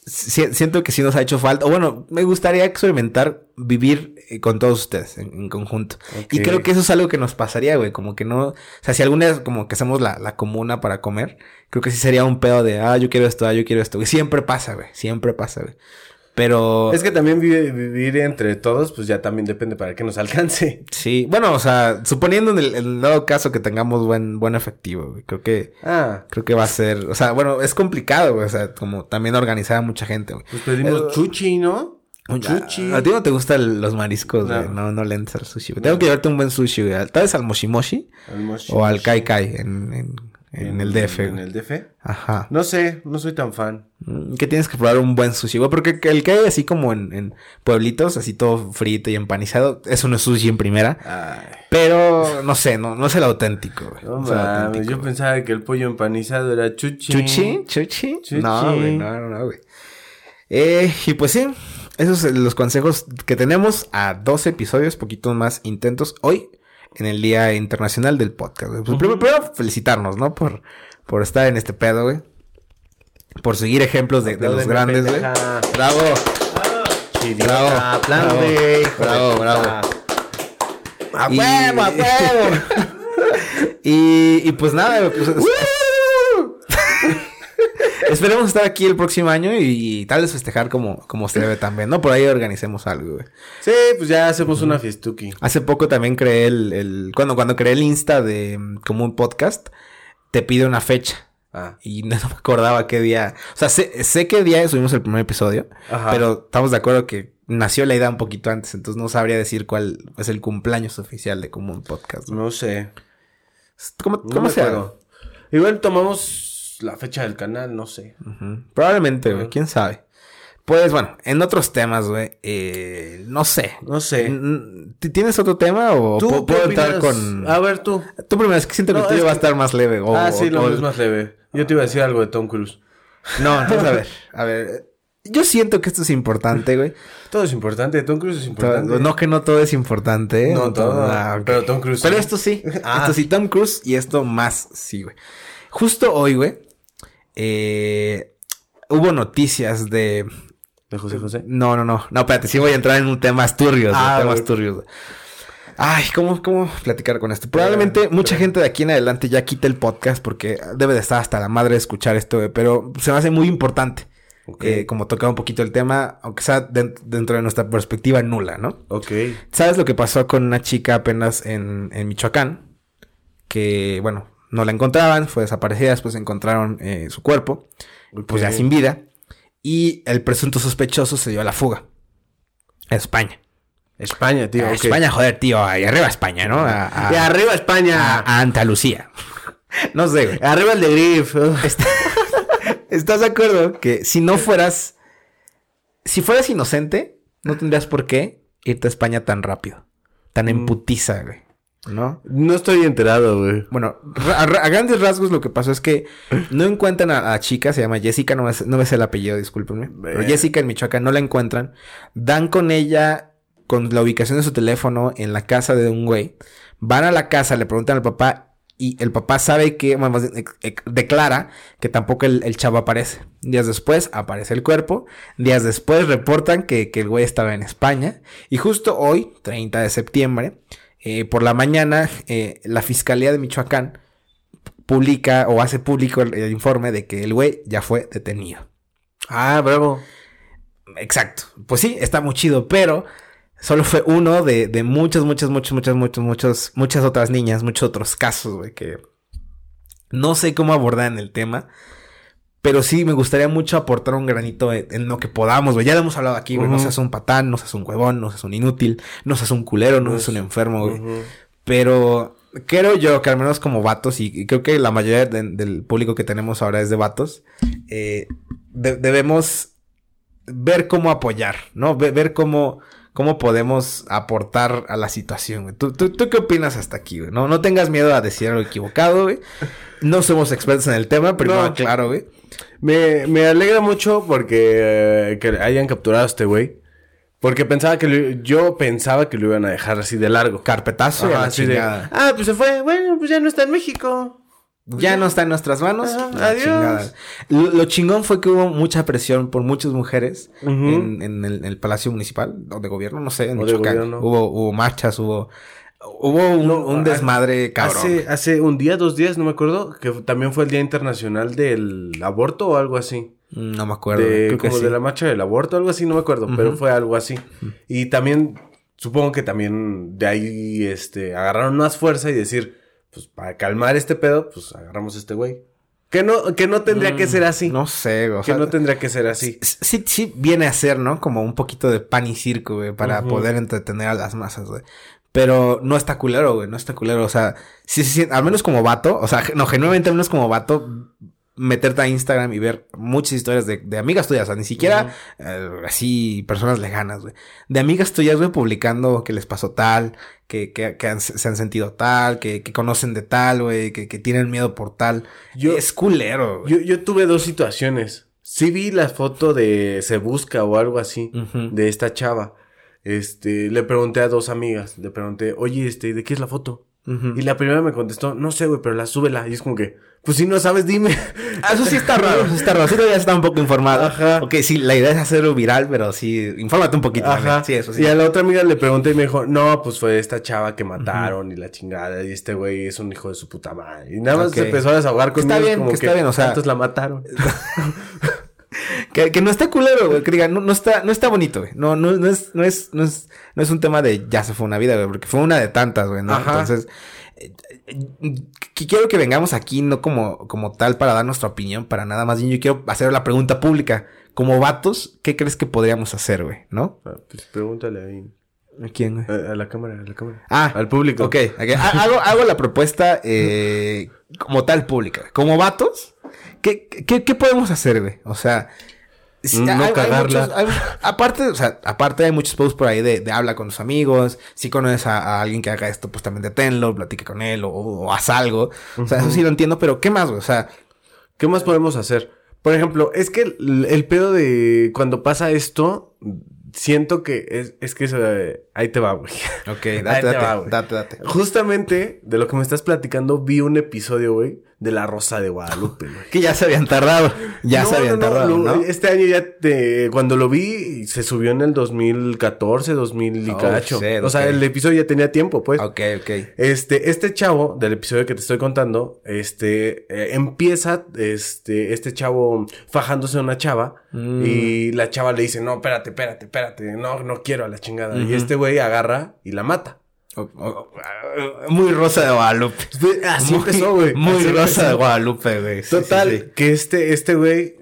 Si- siento que sí nos ha hecho falta, o bueno, me gustaría experimentar vivir eh, con todos ustedes en, en conjunto. Y creo que eso es algo que nos pasaría, güey, como que no, o sea, si alguna vez como que hacemos la, la comuna para comer, creo que sí sería un pedo de, ah, yo quiero esto, ah, yo quiero esto, güey. Siempre pasa, güey, siempre pasa, güey. Pero... Es que también vivir entre todos, pues ya también depende para que nos alcance. Sí, bueno, o sea, suponiendo en el, en el dado caso que tengamos buen, buen efectivo, güey, creo que, Ah, creo que va a ser, o sea, bueno, es complicado, güey, o sea, como también organizar a mucha gente, güey. pues pedimos Eh, chuchi, ¿no? Chuchi. A, ti no te gustan los mariscos, No. güey. No, no le entras al sushi. güey. Tengo que llevarte un buen sushi, güey. Tal vez al Moshimoshi Al mochi- o al Kai Kai en, en, en el DF, En el DF. Ajá. No sé, no soy tan fan. Mm, Que tienes que probar un buen sushi, güey. Porque el que hay así como en, en pueblitos, así todo frito y empanizado, eso no es sushi en primera. Ay. Pero no sé, no, no es el auténtico, güey. No No es el mames, auténtico, yo güey. pensaba que el pollo empanizado era chuchi. ¿Chuchi? ¿Chuchi? Chuchi. No, güey, no, no, no, güey. Eh, y pues sí, esos son los consejos que tenemos a 12 episodios, poquitos más intentos hoy en el Día Internacional del Podcast. Pues primero, primero felicitarnos, ¿no? Por, por estar en este pedo, güey. Por seguir ejemplos de, de los grandes, güey. Bravo. Bravo, bravo, bravo, bravo. ¡A huevo, a huevo! y, y pues nada, güey, pues, es- esperemos estar aquí el próximo año y, tal vez festejar como, como se debe también, ¿no? Por ahí organicemos algo, güey. sí, pues ya hacemos una fiestuki. Hace poco también creé el, el- cuando, cuando creé el Insta de mm, como un podcast, te pide una fecha. Ah. Y no me acordaba qué día. O sea, sé, sé qué día subimos el primer episodio. Ajá. Pero estamos de acuerdo que nació la idea un poquito antes. Entonces no sabría decir cuál es el cumpleaños oficial de como un podcast. ¿no? No sé. ¿Cómo, No cómo se acuerdo. Igual tomamos la fecha del canal, no sé. Probablemente, güey. ¿Quién sabe? Pues bueno, en otros temas, güey. eh, no sé. No sé. Mm, ¿t- ¿Tienes otro tema o ¿Tú puedo entrar con... A ver, tú. Tú primero, es que siento que No, es va a estar más leve. O, ah, sí, lo o- es más leve. Yo te iba a decir algo de Tom Cruise. No, entonces a ver, a ver. Yo siento que esto es importante, güey. Todo es importante, Tom Cruise es importante. No que no todo es importante. ¿eh? No todo, Ah, pero Tom Cruise Pero sí. esto sí. Ah. Esto sí, Tom Cruise y esto más sí, güey. Justo hoy, güey, eh, hubo noticias de... ¿De José José? No, no, no. No, espérate, sí voy a entrar en un tema turbios, Ah, temas turbios. Ay, ¿cómo, ¿cómo platicar con esto? Probablemente mucha gente de aquí en adelante ya quite el podcast porque debe de estar hasta la madre de escuchar esto, pero se me hace muy importante. Ok. eh, como tocar un poquito el tema, aunque sea den- dentro de nuestra perspectiva nula, ¿no? Ok. ¿Sabes lo que pasó con una chica apenas en, en Michoacán? Que, bueno, no la encontraban, fue desaparecida, después encontraron eh, su cuerpo, pues ya sin vida. Y el presunto sospechoso se dio a la fuga. A España. España, tío. A. España, joder, tío. Ahí arriba España, ¿no? A, a- Y arriba España. a- Andalucía. no sé, güey. Arriba el de Griff. Está- ¿Estás de acuerdo que si no fueras... Si fueras inocente, no tendrías por qué irte a España tan rápido. Tan en putiza, güey. ¿No? No estoy enterado, güey. Bueno, a, ra- a grandes rasgos lo que pasó es que no encuentran a la chica, se llama Jessica, no me sé el apellido, discúlpenme. Pero. Jessica en Michoacán no la encuentran. Dan con ella, con la ubicación de su teléfono en la casa de un güey. Van a la casa, le preguntan al papá y el papá sabe que, bueno, más ex- ex- declara que tampoco el, el chavo aparece. Días después aparece el cuerpo. Días después reportan que, que el güey estaba en España. Y justo hoy, 30 de septiembre, eh, por la mañana, eh, la Fiscalía de Michoacán publica o hace público el, el informe de que el güey ya fue detenido. Ah, bravo. Exacto. Pues sí, está muy chido, pero solo fue uno de, de muchas, muchas, muchas, muchas, muchas, muchas, muchas otras niñas, muchos otros casos, güey, que no sé cómo abordar en el tema. Pero sí, me gustaría mucho aportar un granito en, lo que podamos, güey. Ya lo hemos hablado aquí, güey. No seas un patán, no seas un huevón, no seas un inútil, no seas un culero, no seas un enfermo, güey. Pero creo yo que al menos como vatos, y creo que la mayoría de- del público que tenemos ahora es de vatos, eh, de- debemos ver cómo apoyar, ¿no? Ve- ver cómo, cómo podemos aportar a la situación, güey. ¿Tú, tú, tú qué opinas hasta aquí, güey? No, no tengas miedo a decir algo equivocado, güey. No somos expertos en el tema, primero No. claro, güey. Me, me alegra mucho porque eh, que hayan capturado a este güey. Porque pensaba que lo- yo pensaba que lo iban a dejar así de largo. Carpetazo Ajá, así de, ah, pues se fue. Bueno, pues ya no está en México. Ya no está en nuestras manos. La adiós. Lo, lo chingón fue que hubo mucha presión por muchas mujeres en, en el, en el Palacio Municipal o de Gobierno, no sé, en Michoacán. Hubo, hubo marchas, hubo, hubo un, No, un ha- desmadre cabrón. Hace, hace un día, dos días, no me acuerdo, que también fue el Día Internacional del Aborto o algo así. Mm, No me acuerdo. De, creo que como sí. de la marcha del aborto, algo así, no me acuerdo, pero fue algo así. Y también, supongo que también de ahí, este, agarraron más fuerza y decir, pues para calmar este pedo, pues agarramos a este güey. Que no, que no tendría que Mm, ser así. No sé, o que no tendría que ser así. Sí, sí viene a ser, ¿no? Como un poquito de pan y circo, güey, para poder entretener a las masas, güey. Pero no está culero, güey, no está culero. O sea, sí, sí, sí, al menos como vato, o sea, no, genuinamente al menos como vato, meterte a Instagram y ver muchas historias de, de amigas tuyas, o sea, ni siquiera eh, así personas lejanas, güey. De amigas tuyas, güey, publicando que les pasó tal, que, que, que han- se han sentido tal, que, que conocen de tal, güey, que, que tienen miedo por tal. Yo- es culero, güey. Yo, yo tuve dos situaciones. Sí vi la foto de Se Busca o algo así, de esta chava. Este, le pregunté a dos amigas, le pregunté, oye, este, ¿de qué es la foto? Y la primera me contestó, no sé, güey, pero la súbela. Y es como que, pues si no sabes, dime. Ah, Eso sí está raro, eso está raro. Sí deberías estar un poco informado. Ajá. Ok, sí, la idea es hacerlo viral, pero sí, infórmate un poquito. Ajá. también. Sí, eso sí. Y a la otra amiga le pregunté y me dijo, no, pues fue esta chava que mataron y la chingada. Y este güey es un hijo de su puta madre. Y nada más se empezó a desahogar Que conmigo. está bien, como que está bien, o sea- Entonces la mataron. Que, que no está culero, güey. Que digan, no, no está, no está bonito, güey. No, no, no es, no es, no es, no es un tema de ya se fue una vida, güey. Porque fue una de tantas, güey, ¿no? Ajá. Entonces, quiero que vengamos aquí no como, como tal para dar nuestra opinión, para nada más. Yo quiero hacer la pregunta pública. Como vatos, ¿qué crees que podríamos hacer, güey? ¿No? Ah, pues pregúntale ahí. ¿A quién, güey? A, a la cámara, a la cámara. Ah, Al público. Ok, ok. Ha- Hago, hago la propuesta eh, como tal pública. Como vatos, ¿qué, qué, qué podemos hacer, güey? O sea, No cagarla. muchos- hay- aparte, o sea, aparte hay muchos posts por ahí de, de habla con tus amigos. Si conoces a, a alguien que haga esto, pues también deténlo, platica con él o, o haz algo. O sea, eso sí lo entiendo, pero ¿qué más, güey? O sea, ¿Qué más podemos hacer? Por ejemplo, es que el, el pedo de cuando pasa esto, siento que es, es que eso ahí te va, güey. ok, date, te date, va, date, date. Justamente de lo que me estás platicando, vi un episodio, güey, de La Rosa de Guadalupe, güey. Que ya se habían tardado. Ya No, se habían no, no, tardado, ¿no? Este año ya, te- cuando lo vi, se subió en el 2014, 2000 y cacho. shit, o sea, el episodio ya tenía tiempo, pues. Ok, ok. Este, este chavo del episodio que te estoy contando, este, eh, empieza, este, este chavo fajándose a una chava Mm. y la chava le dice, no, espérate, espérate, espérate, no, no quiero a la chingada. Y este güey agarra y la mata. Muy rosa de Guadalupe. Así Muy- empezó, güey. Muy Así rosa empezó. de Guadalupe, güey. Total, sí, sí. que este, este güey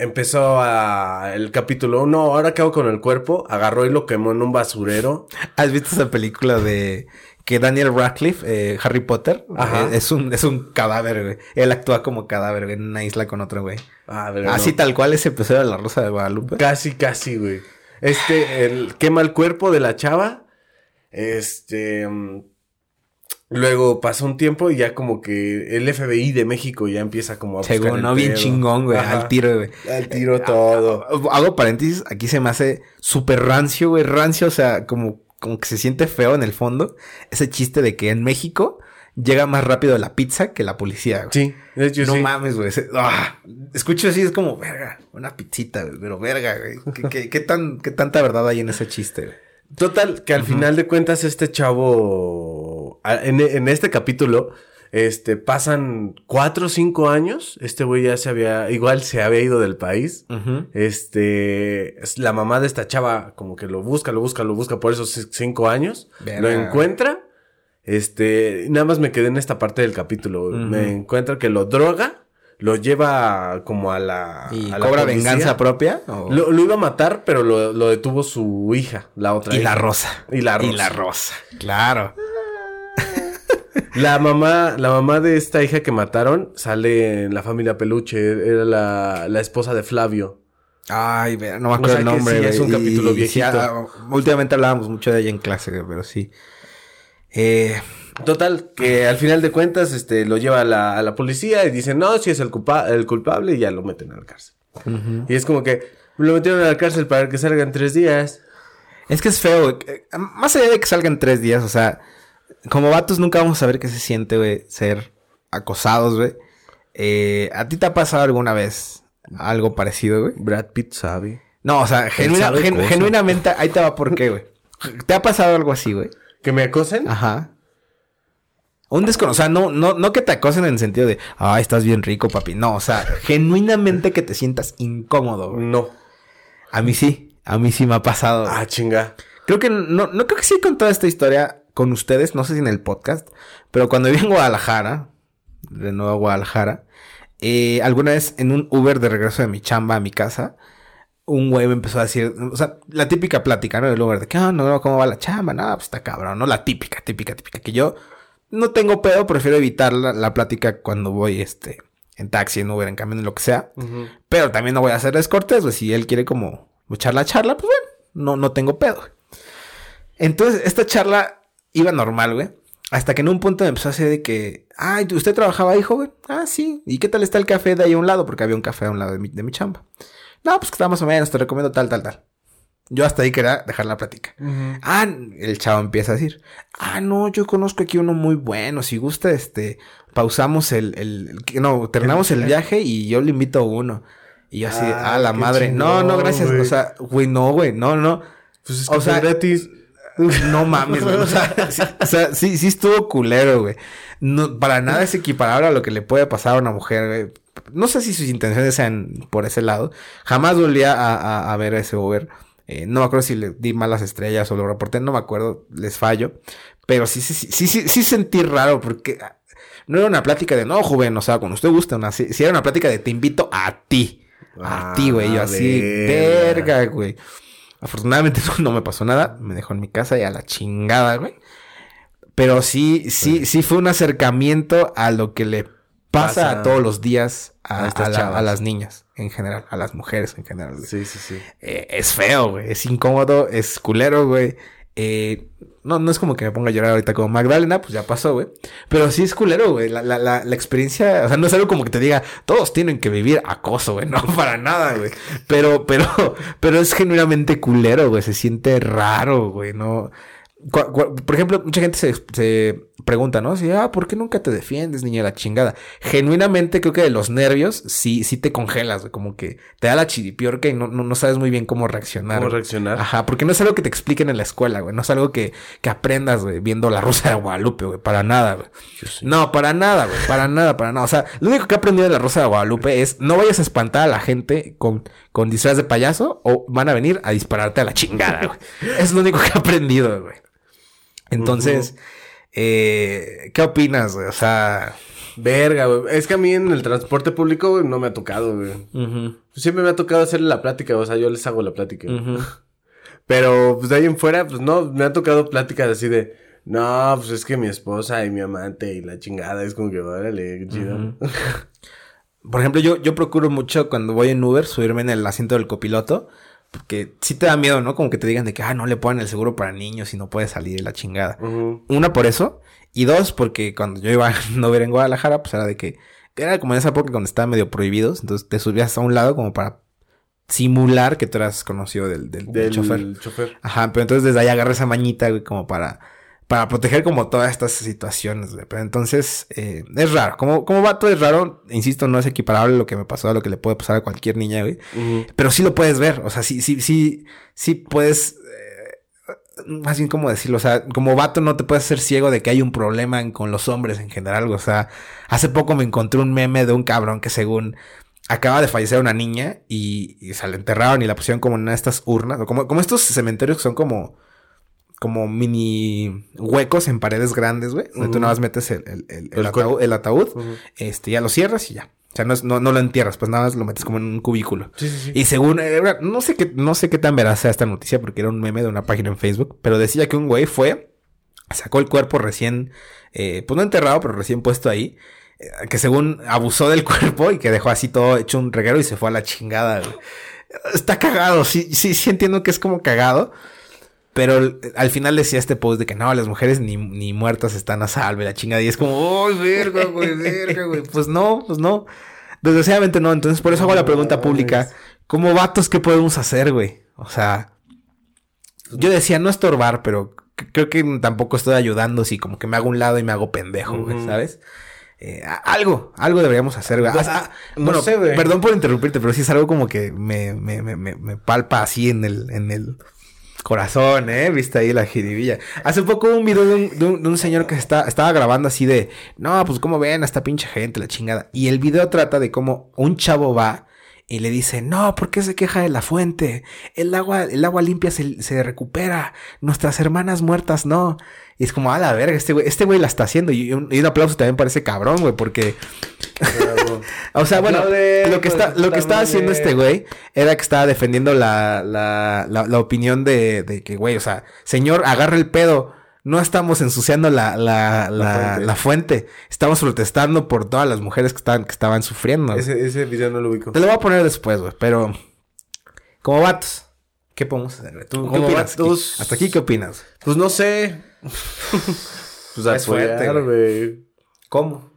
empezó a el capítulo no, ahora qué hago con el cuerpo, agarró y lo quemó en un basurero. ¿Has visto esa película de que Daniel Radcliffe, eh, Harry Potter, Ajá. eh, es un es un cadáver, güey? Él actúa como cadáver güey, en una isla con otro güey. Ah, pero Así no. tal cual ese episodio de La Rosa de Guadalupe. Casi, casi, güey. Este, el, quema el cuerpo de la chava. Este. mm, Luego pasa un tiempo y ya como que el FBI de México ya empieza como a buscar Según, el ¿no? Bien pedo. chingón, güey. Ajá. Al tiro, güey. Al tiro todo. Hago paréntesis, aquí se me hace súper rancio, güey. Rancio, o sea, como, como que se siente feo en el fondo. Ese chiste de que en México llega más rápido la pizza que la policía, güey. Sí, de hecho no sí. mames, güey. Ah, escucho así, es como, verga, una pizzita, güey. Pero verga, güey. ¿Qué, qué, qué tan, ¿Qué tanta verdad hay en ese chiste, güey? Total, que al final de cuentas este chavo, en, en este capítulo, este, pasan cuatro o cinco años, este güey ya se había, igual se había ido del país, este, es- la mamá de esta chava como que lo busca, lo busca, lo busca por esos cinco años, lo encuentra, este, nada más me quedé en esta parte del capítulo, me encuentra que lo droga, lo lleva como a la... ¿Y a cobra venganza propia? o- Lo, lo iba a matar, pero lo, lo detuvo su hija, la otra y hija. la rosa. Y la rosa. Y la rosa. Claro. La mamá, la mamá de esta hija que mataron sale en la familia Peluche. Era la, la esposa de Flavio. Ay, no me acuerdo sea el nombre. sí, es un capítulo y- viejito. sí, ah, últimamente hablábamos mucho de ella en clase, pero sí. Eh, Total, que al final de cuentas, este, lo lleva a la, a la policía y dicen, no, si es el, culpa- el culpable y ya lo meten a la cárcel. Y es como que lo metieron a la cárcel para que salga en tres días. es que es feo, güey. Eh, Más allá de que salgan tres días, o sea, como vatos nunca vamos a saber qué se siente, güey, ser acosados, güey. Eh, ¿A ti te ha pasado alguna vez algo parecido, güey? Brad Pitt sabe. No, o sea, genuina- gen- genuinamente, ahí te va por qué, güey. ¿Te ha pasado algo así, güey? ¿Que me acosen? Ajá. Un desconocido, o sea, no, no, no que te acosen en el sentido de, ay, estás bien rico, papi. No, o sea, genuinamente que te sientas incómodo, güey. No. A mí sí, a mí sí me ha pasado. Ah, chinga. Creo que no, no creo que sí he contado esta historia con ustedes, no sé si en el podcast, pero cuando viví en Guadalajara, de nuevo a Guadalajara, eh, alguna vez en un Uber de regreso de mi chamba a mi casa, un güey me empezó a decir, o sea, la típica plática, ¿no? Del Uber de que, ah, no, ¿cómo va la chamba? No, pues está cabrón, ¿no? La típica, típica, típica, que yo no tengo pedo, prefiero evitar la, plática cuando voy, este, en taxi, en Uber, en camión, en lo que sea. Pero también no voy a hacerles cortés, güey. Si él quiere como echar la charla, pues bueno, no, no tengo pedo. Entonces, esta charla iba normal, güey. Hasta que en un punto me empezó a decir de que, ay, ¿usted trabajaba ahí, joven? Ah, sí. ¿Y qué tal está el café de ahí a un lado? Porque había un café a un lado de mi, de mi chamba. No, pues que está más o menos, te recomiendo tal, tal, tal. Yo hasta ahí quería dejar la plática. Ah, el chavo empieza a decir, ah, no, yo conozco aquí uno muy bueno. Si gusta, este, pausamos el, el, no, terminamos el viaje y yo le invito a uno. Y yo así, ah, a la madre. no, no, gracias. O sea, güey, no, güey, no, no. Pues es que o sea, gratis. No mames, güey. O sea, sí, sí, estuvo culero, güey. No, para nada es equiparable a lo que le puede pasar a una mujer, güey. No sé si sus intenciones sean por ese lado. Jamás volví a, a, ver ese Uber. Eh, no me acuerdo si le di malas estrellas o lo reporté, no me acuerdo, les fallo. Pero sí, sí, sí, sí, sí, sentí raro porque ah, no era una plática de no, joven, o sea, cuando usted gusta, una, si, era una plática de te invito a ti. a ti, güey. Yo así, verga, güey. Afortunadamente no me pasó nada. Me dejó en mi casa y a la chingada, güey. Pero sí, sí, sí fue un acercamiento a lo que le pasa, a todos los días a, a, las niñas en general, a las mujeres en general. Sí, sí, sí. Eh, es feo, güey. Es incómodo, es culero, güey. Eh, no, no es como que me ponga a llorar ahorita como Magdalena, pues ya pasó, güey. Pero sí es culero, güey. La, la, la, la, experiencia, o sea, no es algo como que te diga, todos tienen que vivir acoso, güey. No, para nada, güey. Pero, pero, pero es genuinamente culero, güey. Se siente raro, güey. No, por ejemplo, mucha gente se, pregunta, ¿no? Si, ah, ¿por qué nunca te defiendes, niña la chingada? Genuinamente creo que de los nervios sí, sí te congelas, Como que te da la chiripiorca y no, no, sabes muy bien cómo reaccionar. ¿Cómo reaccionar? Ajá, porque no es algo que te expliquen en la escuela, güey. No es algo que, que aprendas, güey, viendo la Rosa de Guadalupe, güey. Para nada, güey. No, para nada, güey. Para nada, para nada. O sea, lo único que he aprendido de la Rosa de Guadalupe es no vayas a espantar a la gente con, con disfraz de payaso o van a venir a dispararte a la chingada, güey. es lo único que he aprendido, güey. Entonces, eh, ¿qué opinas, güey? O sea... Verga, güey. Es que a mí en el transporte público no me ha tocado, güey. Siempre me ha tocado hacerle la plática, o sea, yo les hago la plática. Pero, pues de ahí en fuera, pues no, me ha tocado pláticas así de... No, pues es que mi esposa y mi amante y la chingada es como que, órale, chido. Por ejemplo, yo, yo procuro mucho cuando voy en Uber subirme en el asiento del copiloto porque sí te da miedo, ¿no? Como que te digan de que, ah, no le ponen el seguro para niños y no puede salir de la chingada. Una, por eso. Y dos, porque cuando yo iba a no ver en Guadalajara, pues era de que, era como en esa época cuando estaban medio prohibidos. Entonces te subías a un lado como para simular que tú eras conocido del, del, del chofer. chofer. Ajá, pero entonces desde ahí agarré esa mañita, güey, como para para proteger como todas estas situaciones, güey. Pero entonces, eh, es raro. Como, como vato es raro, insisto, no es equiparable lo que me pasó a lo que le puede pasar a cualquier niña, güey. Pero sí lo puedes ver. O sea, sí, sí, sí, sí puedes. Eh, más bien como decirlo, o sea, como vato no te puedes ser ciego de que hay un problema con los hombres en general, o sea, hace poco me encontré un meme de un cabrón que según acaba de fallecer una niña y, y se la enterraron y la pusieron como en estas urnas, o como, como estos cementerios que son como como mini huecos en paredes grandes, güey. Donde tú nada más metes el, el, ataúd, este, ya lo cierras y ya. O sea, no, no, no, lo entierras, pues nada más lo metes como en un cubículo. Sí, sí, sí. Y según, eh, no sé qué, no sé qué tan veraz sea esta noticia, porque era un meme de una página en Facebook, pero decía que un güey fue, sacó el cuerpo recién, eh, pues no enterrado, pero recién puesto ahí, eh, que según abusó del cuerpo y que dejó así todo hecho un reguero y se fue a la chingada, güey. Está cagado, sí, sí, sí entiendo que es como cagado. Pero al final decía este post de que no, las mujeres ni, ni muertas están a salve, la chingada. Y es como, ¡oh, verga, güey, verga, güey! Pues no, pues no. Desgraciadamente no. Entonces, por eso hago la pregunta pública. Como vatos, ¿qué podemos hacer, güey? O sea, yo decía no estorbar, pero creo que tampoco estoy ayudando si como que me hago un lado y me hago pendejo, güey, ¿sabes? Eh, algo, algo deberíamos hacer, güey. Pues, bueno, sé, güey. Perdón por interrumpirte, pero sí es algo como que me, me, me, me palpa así en el, en el, Corazón, ¿eh? Viste ahí la jiribilla. Hace poco un video de un, de un, señor que está, estaba grabando así de, no, pues cómo ven a esta pinche gente, la chingada. Y el video trata de cómo un chavo va y le dice, no, ¿por qué se queja de la fuente? El agua, el agua limpia se, se recupera. Nuestras hermanas muertas no. Y es como, a la verga, este güey, este güey la está haciendo. Y un, y un aplauso también para ese cabrón, güey, porque o sea, bueno, Aplaude, lo que está, lo que estaba haciendo este güey era que estaba defendiendo la, la, la, la opinión de, de que, güey, o sea, señor, agarra el pedo. No estamos ensuciando la, la, la, fuente. la fuente. Estamos protestando por todas las mujeres que estaban, que estaban sufriendo. Ese, ese video no lo ubico. Te lo voy a poner después, güey. Pero, como vatos, ¿qué podemos hacer? ¿Tú qué aquí? vatos- Hasta aquí, ¿qué opinas? Pues no sé. pues Es apoyar, güey. ¿Cómo?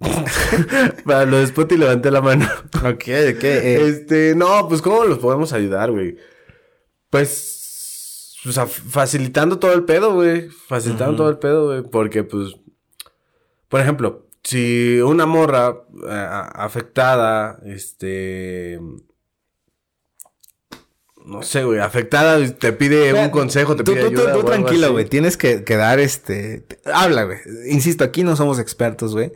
Para lo de Spotty levanté la mano. Ok, ok. eh, Este, no, pues ¿cómo los podemos ayudar, güey? Pues, o sea, facilitando todo el pedo, güey. Facilitando todo el pedo, güey. Porque, pues, por ejemplo, si una morra eh, afectada, este... No sé, güey, afectada te pide un consejo, te tú, pide tú- tú- ayuda. tú algo tranquilo, güey. Tienes que, que dar este. te- Habla, güey. Insisto, aquí no somos expertos, güey.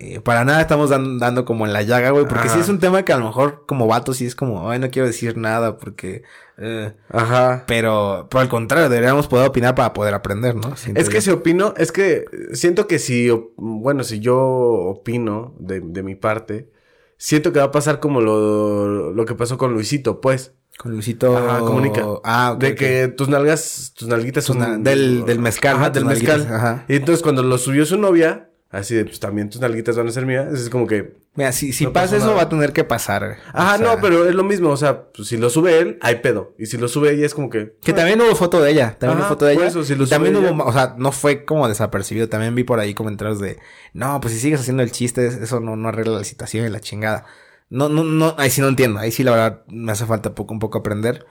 Eh, para nada estamos dan- dando como en la llaga, güey. Porque Ajá. sí es un tema que a lo mejor como vato sí es como, ay, no quiero decir nada porque. eh, Ajá. pero, por el contrario, deberíamos poder opinar para poder aprender, ¿no? Siento Es que yo. si opino, es que siento que si, bueno, si yo opino de, de mi parte, siento que va a pasar como lo, lo que pasó con Luisito, pues. Con Luisito. Ajá, comunica. Ah, de que tus nalgas, tus nalguitas Tus son... na- del- del mezcal, Ajá, del mezcal. ajá. Y entonces cuando lo subió su novia, así de, pues también tus nalguitas van a ser mías, es como que... Mira, si, si No pasa eso, nada. va a tener que pasar. Ajá, O sea, no, pero es lo mismo, o sea, pues, si lo sube él, hay pedo. Y si lo sube ella es como que... Que también hubo foto de ella, también Ajá, hubo foto de ella. eso, si lo Y también hubo, o sea, no fue como desapercibido. También vi por ahí comentarios de, no, pues si sigues haciendo el chiste, eso no, no arregla la situación y la chingada. No, no, no, ahí sí no entiendo. Ahí sí la verdad me hace falta poco, un poco aprender.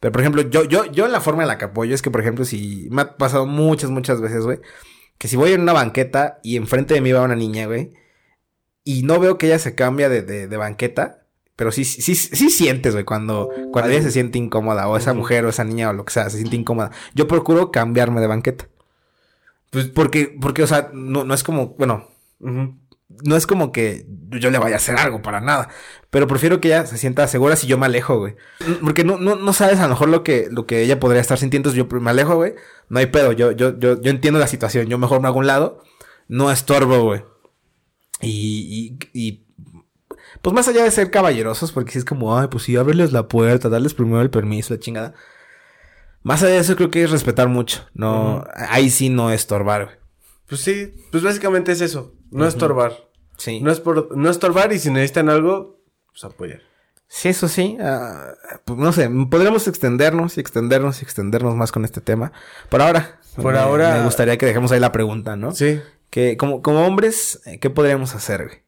Pero por ejemplo, yo, yo, yo la forma en la que apoyo es que, por ejemplo, si me ha pasado muchas, muchas veces, güey, que si voy en una banqueta y enfrente de mí va una niña, güey, y no veo que ella se cambia de, de, de banqueta, pero sí, sí, sí sientes, güey, cuando, cuando ella se siente incómoda, o esa mujer o esa niña o lo que sea, se siente incómoda. Yo procuro cambiarme de banqueta. Pues porque, porque, o sea, no, no es como, bueno, Ujú. No es como que yo le vaya a hacer algo para nada. Pero prefiero que ella se sienta segura si yo me alejo, güey. Porque no, no, no sabes a lo mejor lo que, lo que ella podría estar sintiendo. Si yo me alejo, güey. No hay pedo. Yo, yo, yo, yo entiendo la situación. Yo mejor me hago a un lado. No estorbo, güey. Y, y, y pues más allá de ser caballerosos, porque si es como, ay, pues sí, ábreles la puerta, darles primero el permiso, la chingada. Más allá de eso, creo que es respetar mucho. No, ahí sí no estorbar, güey. Pues sí, pues básicamente es eso, no estorbar. Sí. No es por no estorbar y si necesitan algo, pues apoyar. Sí, eso sí. ah, pues no sé, podríamos extendernos y extendernos y extendernos más con este tema. Por ahora. Por me- ahora- Me gustaría que dejemos ahí la pregunta, ¿no? Sí. Que como, como hombres, eh, ¿qué podríamos hacer,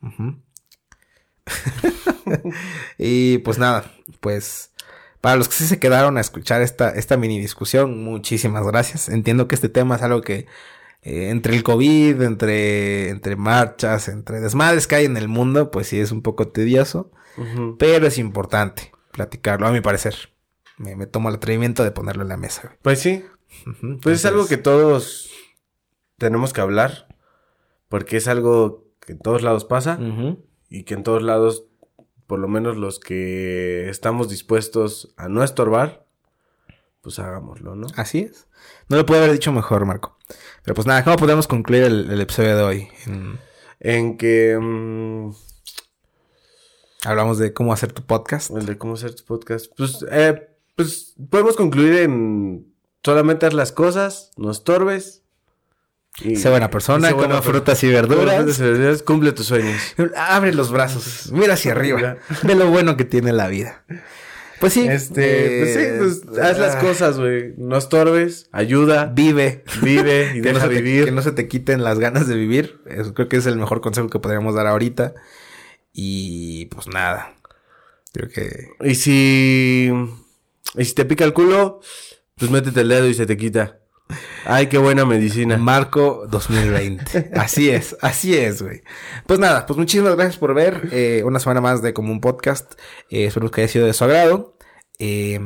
y pues nada, pues para los que sí se quedaron a escuchar esta, esta mini discusión, muchísimas gracias. Entiendo que este tema es algo que eh, entre el COVID, entre, entre marchas, entre desmadres que hay en el mundo, pues sí es un poco tedioso. Pero es importante platicarlo, a mi parecer. Me, me tomo el atrevimiento de ponerlo en la mesa. Pues sí, pues es algo que todos tenemos que hablar porque es algo que en todos lados pasa y que en todos lados por lo menos los que estamos dispuestos a no estorbar, pues hagámoslo, ¿no? Así es. No lo pude haber dicho mejor, Marco. Pero pues nada, ¿cómo podemos concluir el, el episodio de hoy? En- En que mm, hablamos de cómo hacer tu podcast. El de cómo hacer tu podcast. Pues, eh, pues podemos concluir en solamente haz las cosas, no estorbes. y- Sé buena persona, sé buena come per- frutas y come verduras. frutas y verduras, cumple tus sueños. Abre los brazos, mira hacia arriba. Ve lo bueno que tiene la vida. Pues sí. Este, pues eh, sí, pues haz las ah, cosas, güey. No estorbes, ayuda, Vive. vive y que, no deja se te, vivir. que no se te quiten las ganas de vivir. Eso creo que es el mejor consejo que podríamos dar ahorita. Y pues nada. Creo que. Y si. Y si te pica el culo, pues métete el dedo y se te quita. Ay, qué buena medicina. Marco 2020. Así es, así es, güey. Pues nada, pues muchísimas gracias por ver eh, una semana más de como un podcast. Eh, espero que haya sido de su agrado. Eh,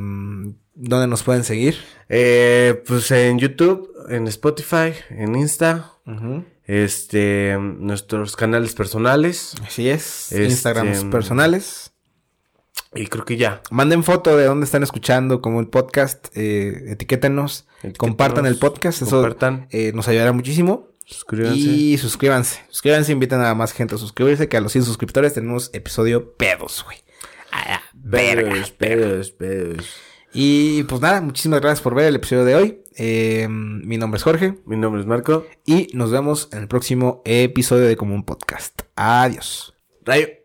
¿Dónde nos pueden seguir? Eh, pues en YouTube, en Spotify, en Insta. Este, nuestros canales personales. Así es. Este, Instagrams personales. Y creo que ya. Manden foto de dónde están escuchando, como el podcast, eh, etiquétenos, Etiquétenos, compartan el podcast, eso eh, nos ayudará muchísimo. Suscríbanse. Y suscríbanse, suscríbanse, inviten a más gente a suscribirse, que a los 100 suscriptores tenemos episodio pedos, güey. Verga. Pedos, pedos, pedos. Y pues nada, muchísimas gracias por ver el episodio de hoy. Eh, mi nombre es Jorge Mi nombre es Marco. y nos vemos en el próximo episodio de Como un Podcast. Adiós. Rayo.